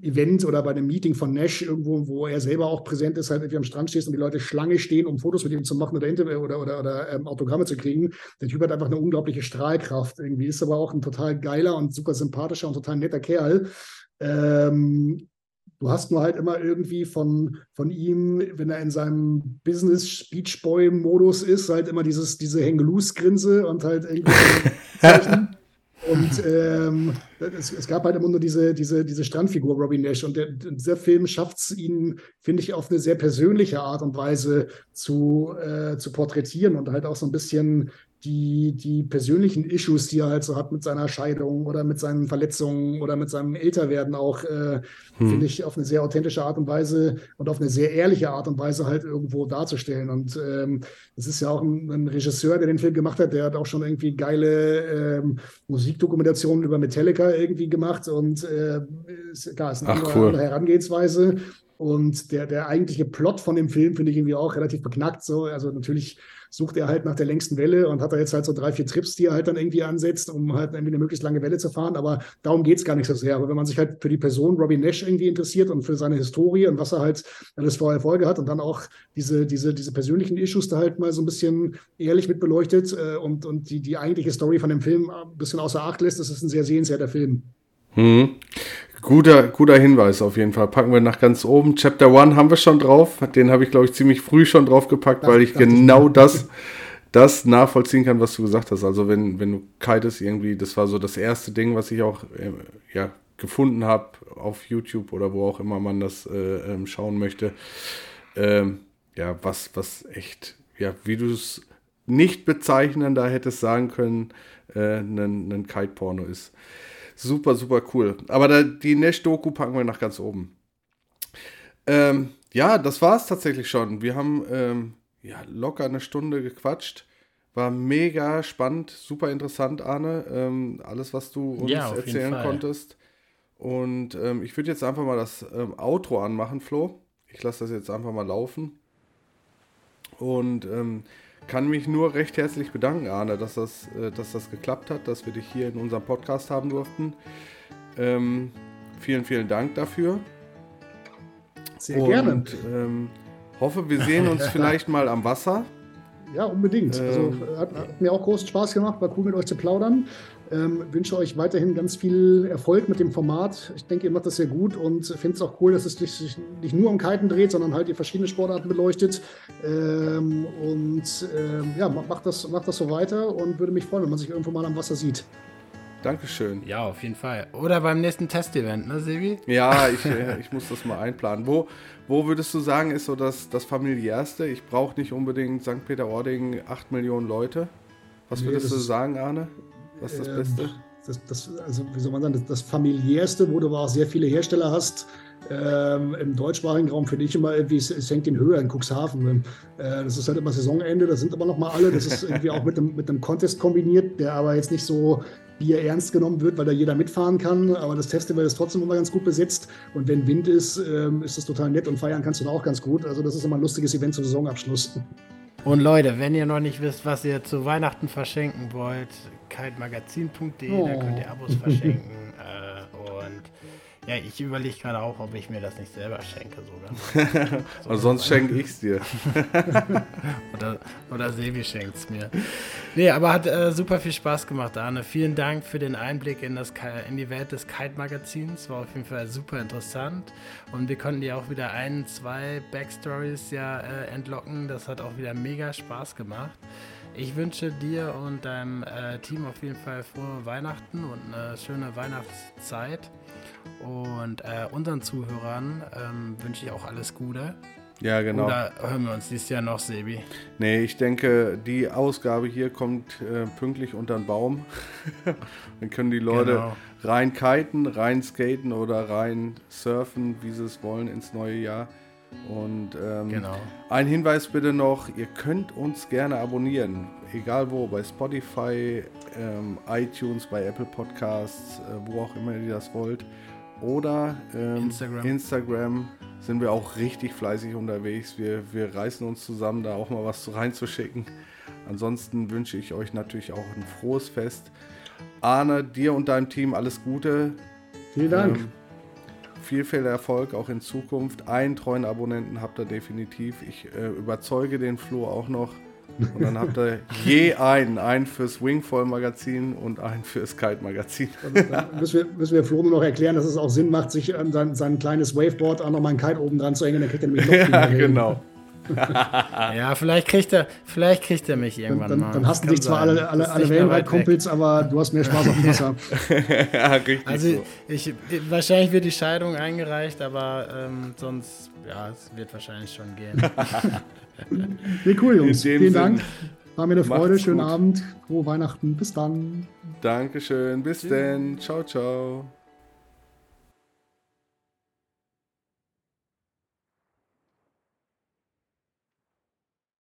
Event oder bei einem Meeting von Nash irgendwo, wo er selber auch präsent ist, halt irgendwie am Strand stehst und die Leute Schlange stehen, um Fotos mit ihm zu machen oder, oder, oder, oder ähm, Autogramme zu kriegen. Der Typ hat einfach eine unglaubliche Strahlkraft. Irgendwie ist aber auch ein total geiler und super sympathischer und total netter Kerl. Ähm, du hast nur halt immer irgendwie von, von ihm, wenn er in seinem Business Speech Boy Modus ist, halt immer dieses, diese Hängeloose-Grinse und halt irgendwie. Und ähm, es, es, gab halt immer nur diese, diese, diese Strandfigur Robbie Nash. Und der, dieser Film schafft es ihn, finde ich, auf eine sehr persönliche Art und Weise zu, äh, zu porträtieren und halt auch so ein bisschen die, die persönlichen Issues, die er halt so hat mit seiner Scheidung oder mit seinen Verletzungen oder mit seinem Älterwerden auch, äh, hm. finde ich, auf eine sehr authentische Art und Weise und auf eine sehr ehrliche Art und Weise halt irgendwo darzustellen. Und ähm, es ist ja auch ein, ein, Regisseur, der den Film gemacht hat, der hat auch schon irgendwie geile ähm, Musikdokumentationen über Metallica irgendwie gemacht und äh, ist, klar, ist eine Ach, andere, cool. andere Herangehensweise. Und der, der eigentliche Plot von dem Film finde ich irgendwie auch relativ beknackt. So. Also natürlich sucht er halt nach der längsten Welle und hat da jetzt halt so drei, vier Trips, die er halt dann irgendwie ansetzt, um halt irgendwie eine möglichst lange Welle zu fahren. Aber darum geht es gar nicht so sehr. Aber wenn man sich halt für die Person Robbie Nash irgendwie interessiert und für seine Historie und was er halt alles vor Erfolge hat und dann auch diese, diese, diese persönlichen Issues da halt mal so ein bisschen ehrlich mit beleuchtet äh, und, und die, die eigentliche Story von dem Film ein bisschen außer Acht lässt, das ist ein sehr sehenswerter Film. Hm. Guter, guter Hinweis auf jeden Fall. Packen wir nach ganz oben. Chapter One haben wir schon drauf. Den habe ich, glaube ich, ziemlich früh schon drauf gepackt, weil ich genau das, das nachvollziehen kann, was du gesagt hast. Also wenn, wenn du kitest irgendwie, das war so das erste Ding, was ich auch äh, ja, gefunden habe auf YouTube oder wo auch immer man das äh, ähm, schauen möchte. Ähm, ja, was, was echt, ja, wie du es nicht bezeichnen, da hättest sagen können, äh, ein Kite-Porno ist. Super, super cool. Aber da, die Nash-Doku packen wir nach ganz oben. Ähm, ja, das war es tatsächlich schon. Wir haben ähm, ja, locker eine Stunde gequatscht. War mega spannend, super interessant, Arne. Ähm, alles, was du uns ja, erzählen konntest. Und ähm, ich würde jetzt einfach mal das ähm, Outro anmachen, Flo. Ich lasse das jetzt einfach mal laufen. Und ähm, kann mich nur recht herzlich bedanken, Arne, dass das, äh, dass das geklappt hat, dass wir dich hier in unserem Podcast haben durften. Ähm, vielen, vielen Dank dafür. Sehr Und, gerne. Ähm, hoffe, wir sehen uns vielleicht mal am Wasser. Ja, unbedingt. Also, ähm, also hat, hat, mir auch großen Spaß gemacht, war cool mit euch zu plaudern. Ähm, wünsche euch weiterhin ganz viel Erfolg mit dem Format. Ich denke, ihr macht das sehr gut und finde es auch cool, dass es sich nicht nur um Kiten dreht, sondern halt ihr verschiedene Sportarten beleuchtet. Ähm, und ähm, ja, macht das, macht das so weiter und würde mich freuen, wenn man sich irgendwo mal am Wasser sieht. Dankeschön. Ja, auf jeden Fall. Oder beim nächsten Testevent, ne, Sebi? Ja, ich, äh, ich muss das mal einplanen. Wo, wo würdest du sagen, ist so das, das familiärste? Ich brauche nicht unbedingt St. Peter-Ording 8 Millionen Leute. Was würdest nee, du sagen, Arne? Was ist das ähm, Beste? Das, das, also, wie soll man sagen, das, das familiärste, wo du aber auch sehr viele Hersteller hast, ähm, Im deutschsprachigen Raum finde ich immer irgendwie, es, es hängt in Höhe in Cuxhaven. Äh, das ist halt immer Saisonende, da sind aber noch mal alle. Das ist irgendwie auch mit einem, mit einem Contest kombiniert, der aber jetzt nicht so Bier ernst genommen wird, weil da jeder mitfahren kann. Aber das Festival ist trotzdem immer ganz gut besetzt. Und wenn Wind ist, ähm, ist das total nett und feiern kannst du da auch ganz gut. Also das ist immer ein lustiges Event zum Saisonabschluss. Und Leute, wenn ihr noch nicht wisst, was ihr zu Weihnachten verschenken wollt, kitemagazin.de, oh. da könnt ihr Abos verschenken. äh, und ja, ich überlege gerade auch, ob ich mir das nicht selber schenke sogar. so Aber sonst schenke ich es dir. oder, oder Sebi schenkt es mir. Nee, aber hat äh, super viel Spaß gemacht, Arne. Vielen Dank für den Einblick in, das, in die Welt des Kite-Magazins. War auf jeden Fall super interessant. Und wir konnten dir auch wieder ein, zwei Backstories ja äh, entlocken. Das hat auch wieder mega Spaß gemacht. Ich wünsche dir und deinem äh, Team auf jeden Fall frohe Weihnachten und eine schöne Weihnachtszeit. Und äh, unseren Zuhörern ähm, wünsche ich auch alles Gute. Ja, genau. Oder hören wir uns dieses Jahr noch, Sebi? Nee, ich denke, die Ausgabe hier kommt äh, pünktlich unter den Baum. Dann können die Leute genau. rein kiten, rein skaten oder rein surfen, wie sie es wollen, ins neue Jahr. Und ähm, genau. ein Hinweis bitte noch, ihr könnt uns gerne abonnieren, egal wo, bei Spotify, ähm, iTunes, bei Apple Podcasts, äh, wo auch immer ihr das wollt. Oder ähm, Instagram. Instagram sind wir auch richtig fleißig unterwegs. Wir, wir reißen uns zusammen, da auch mal was reinzuschicken. Ansonsten wünsche ich euch natürlich auch ein frohes Fest. Arne, dir und deinem Team alles Gute. Vielen Dank. Ähm, viel, viel Erfolg auch in Zukunft. Einen treuen Abonnenten habt ihr definitiv. Ich äh, überzeuge den Flo auch noch Und dann habt ihr je einen. Einen fürs Wingfoil-Magazin und einen fürs Kite-Magazin. Also, müssen wir, müssen wir Flo nur noch erklären, dass es auch Sinn macht, sich an sein, sein kleines Waveboard auch nochmal ein Kite oben dran zu hängen. Dann kriegt er nämlich noch ja, genau. Ja, vielleicht kriegt er, vielleicht kriegt er mich irgendwann dann, mal. dann hassen dich zwar alle, alle, alle Wellenreitkumpels, aber du hast mehr Spaß auf dem Wasser. ja, richtig. Also so. ich, wahrscheinlich wird die Scheidung eingereicht, aber ähm, sonst, ja, es wird wahrscheinlich schon gehen. nee, cool, Jungs. In dem Vielen Sinn. Dank. War mir eine Freude. Macht's Schönen gut. Abend. Frohe Weihnachten. Bis dann. Dankeschön. Bis denn. Ciao, ciao.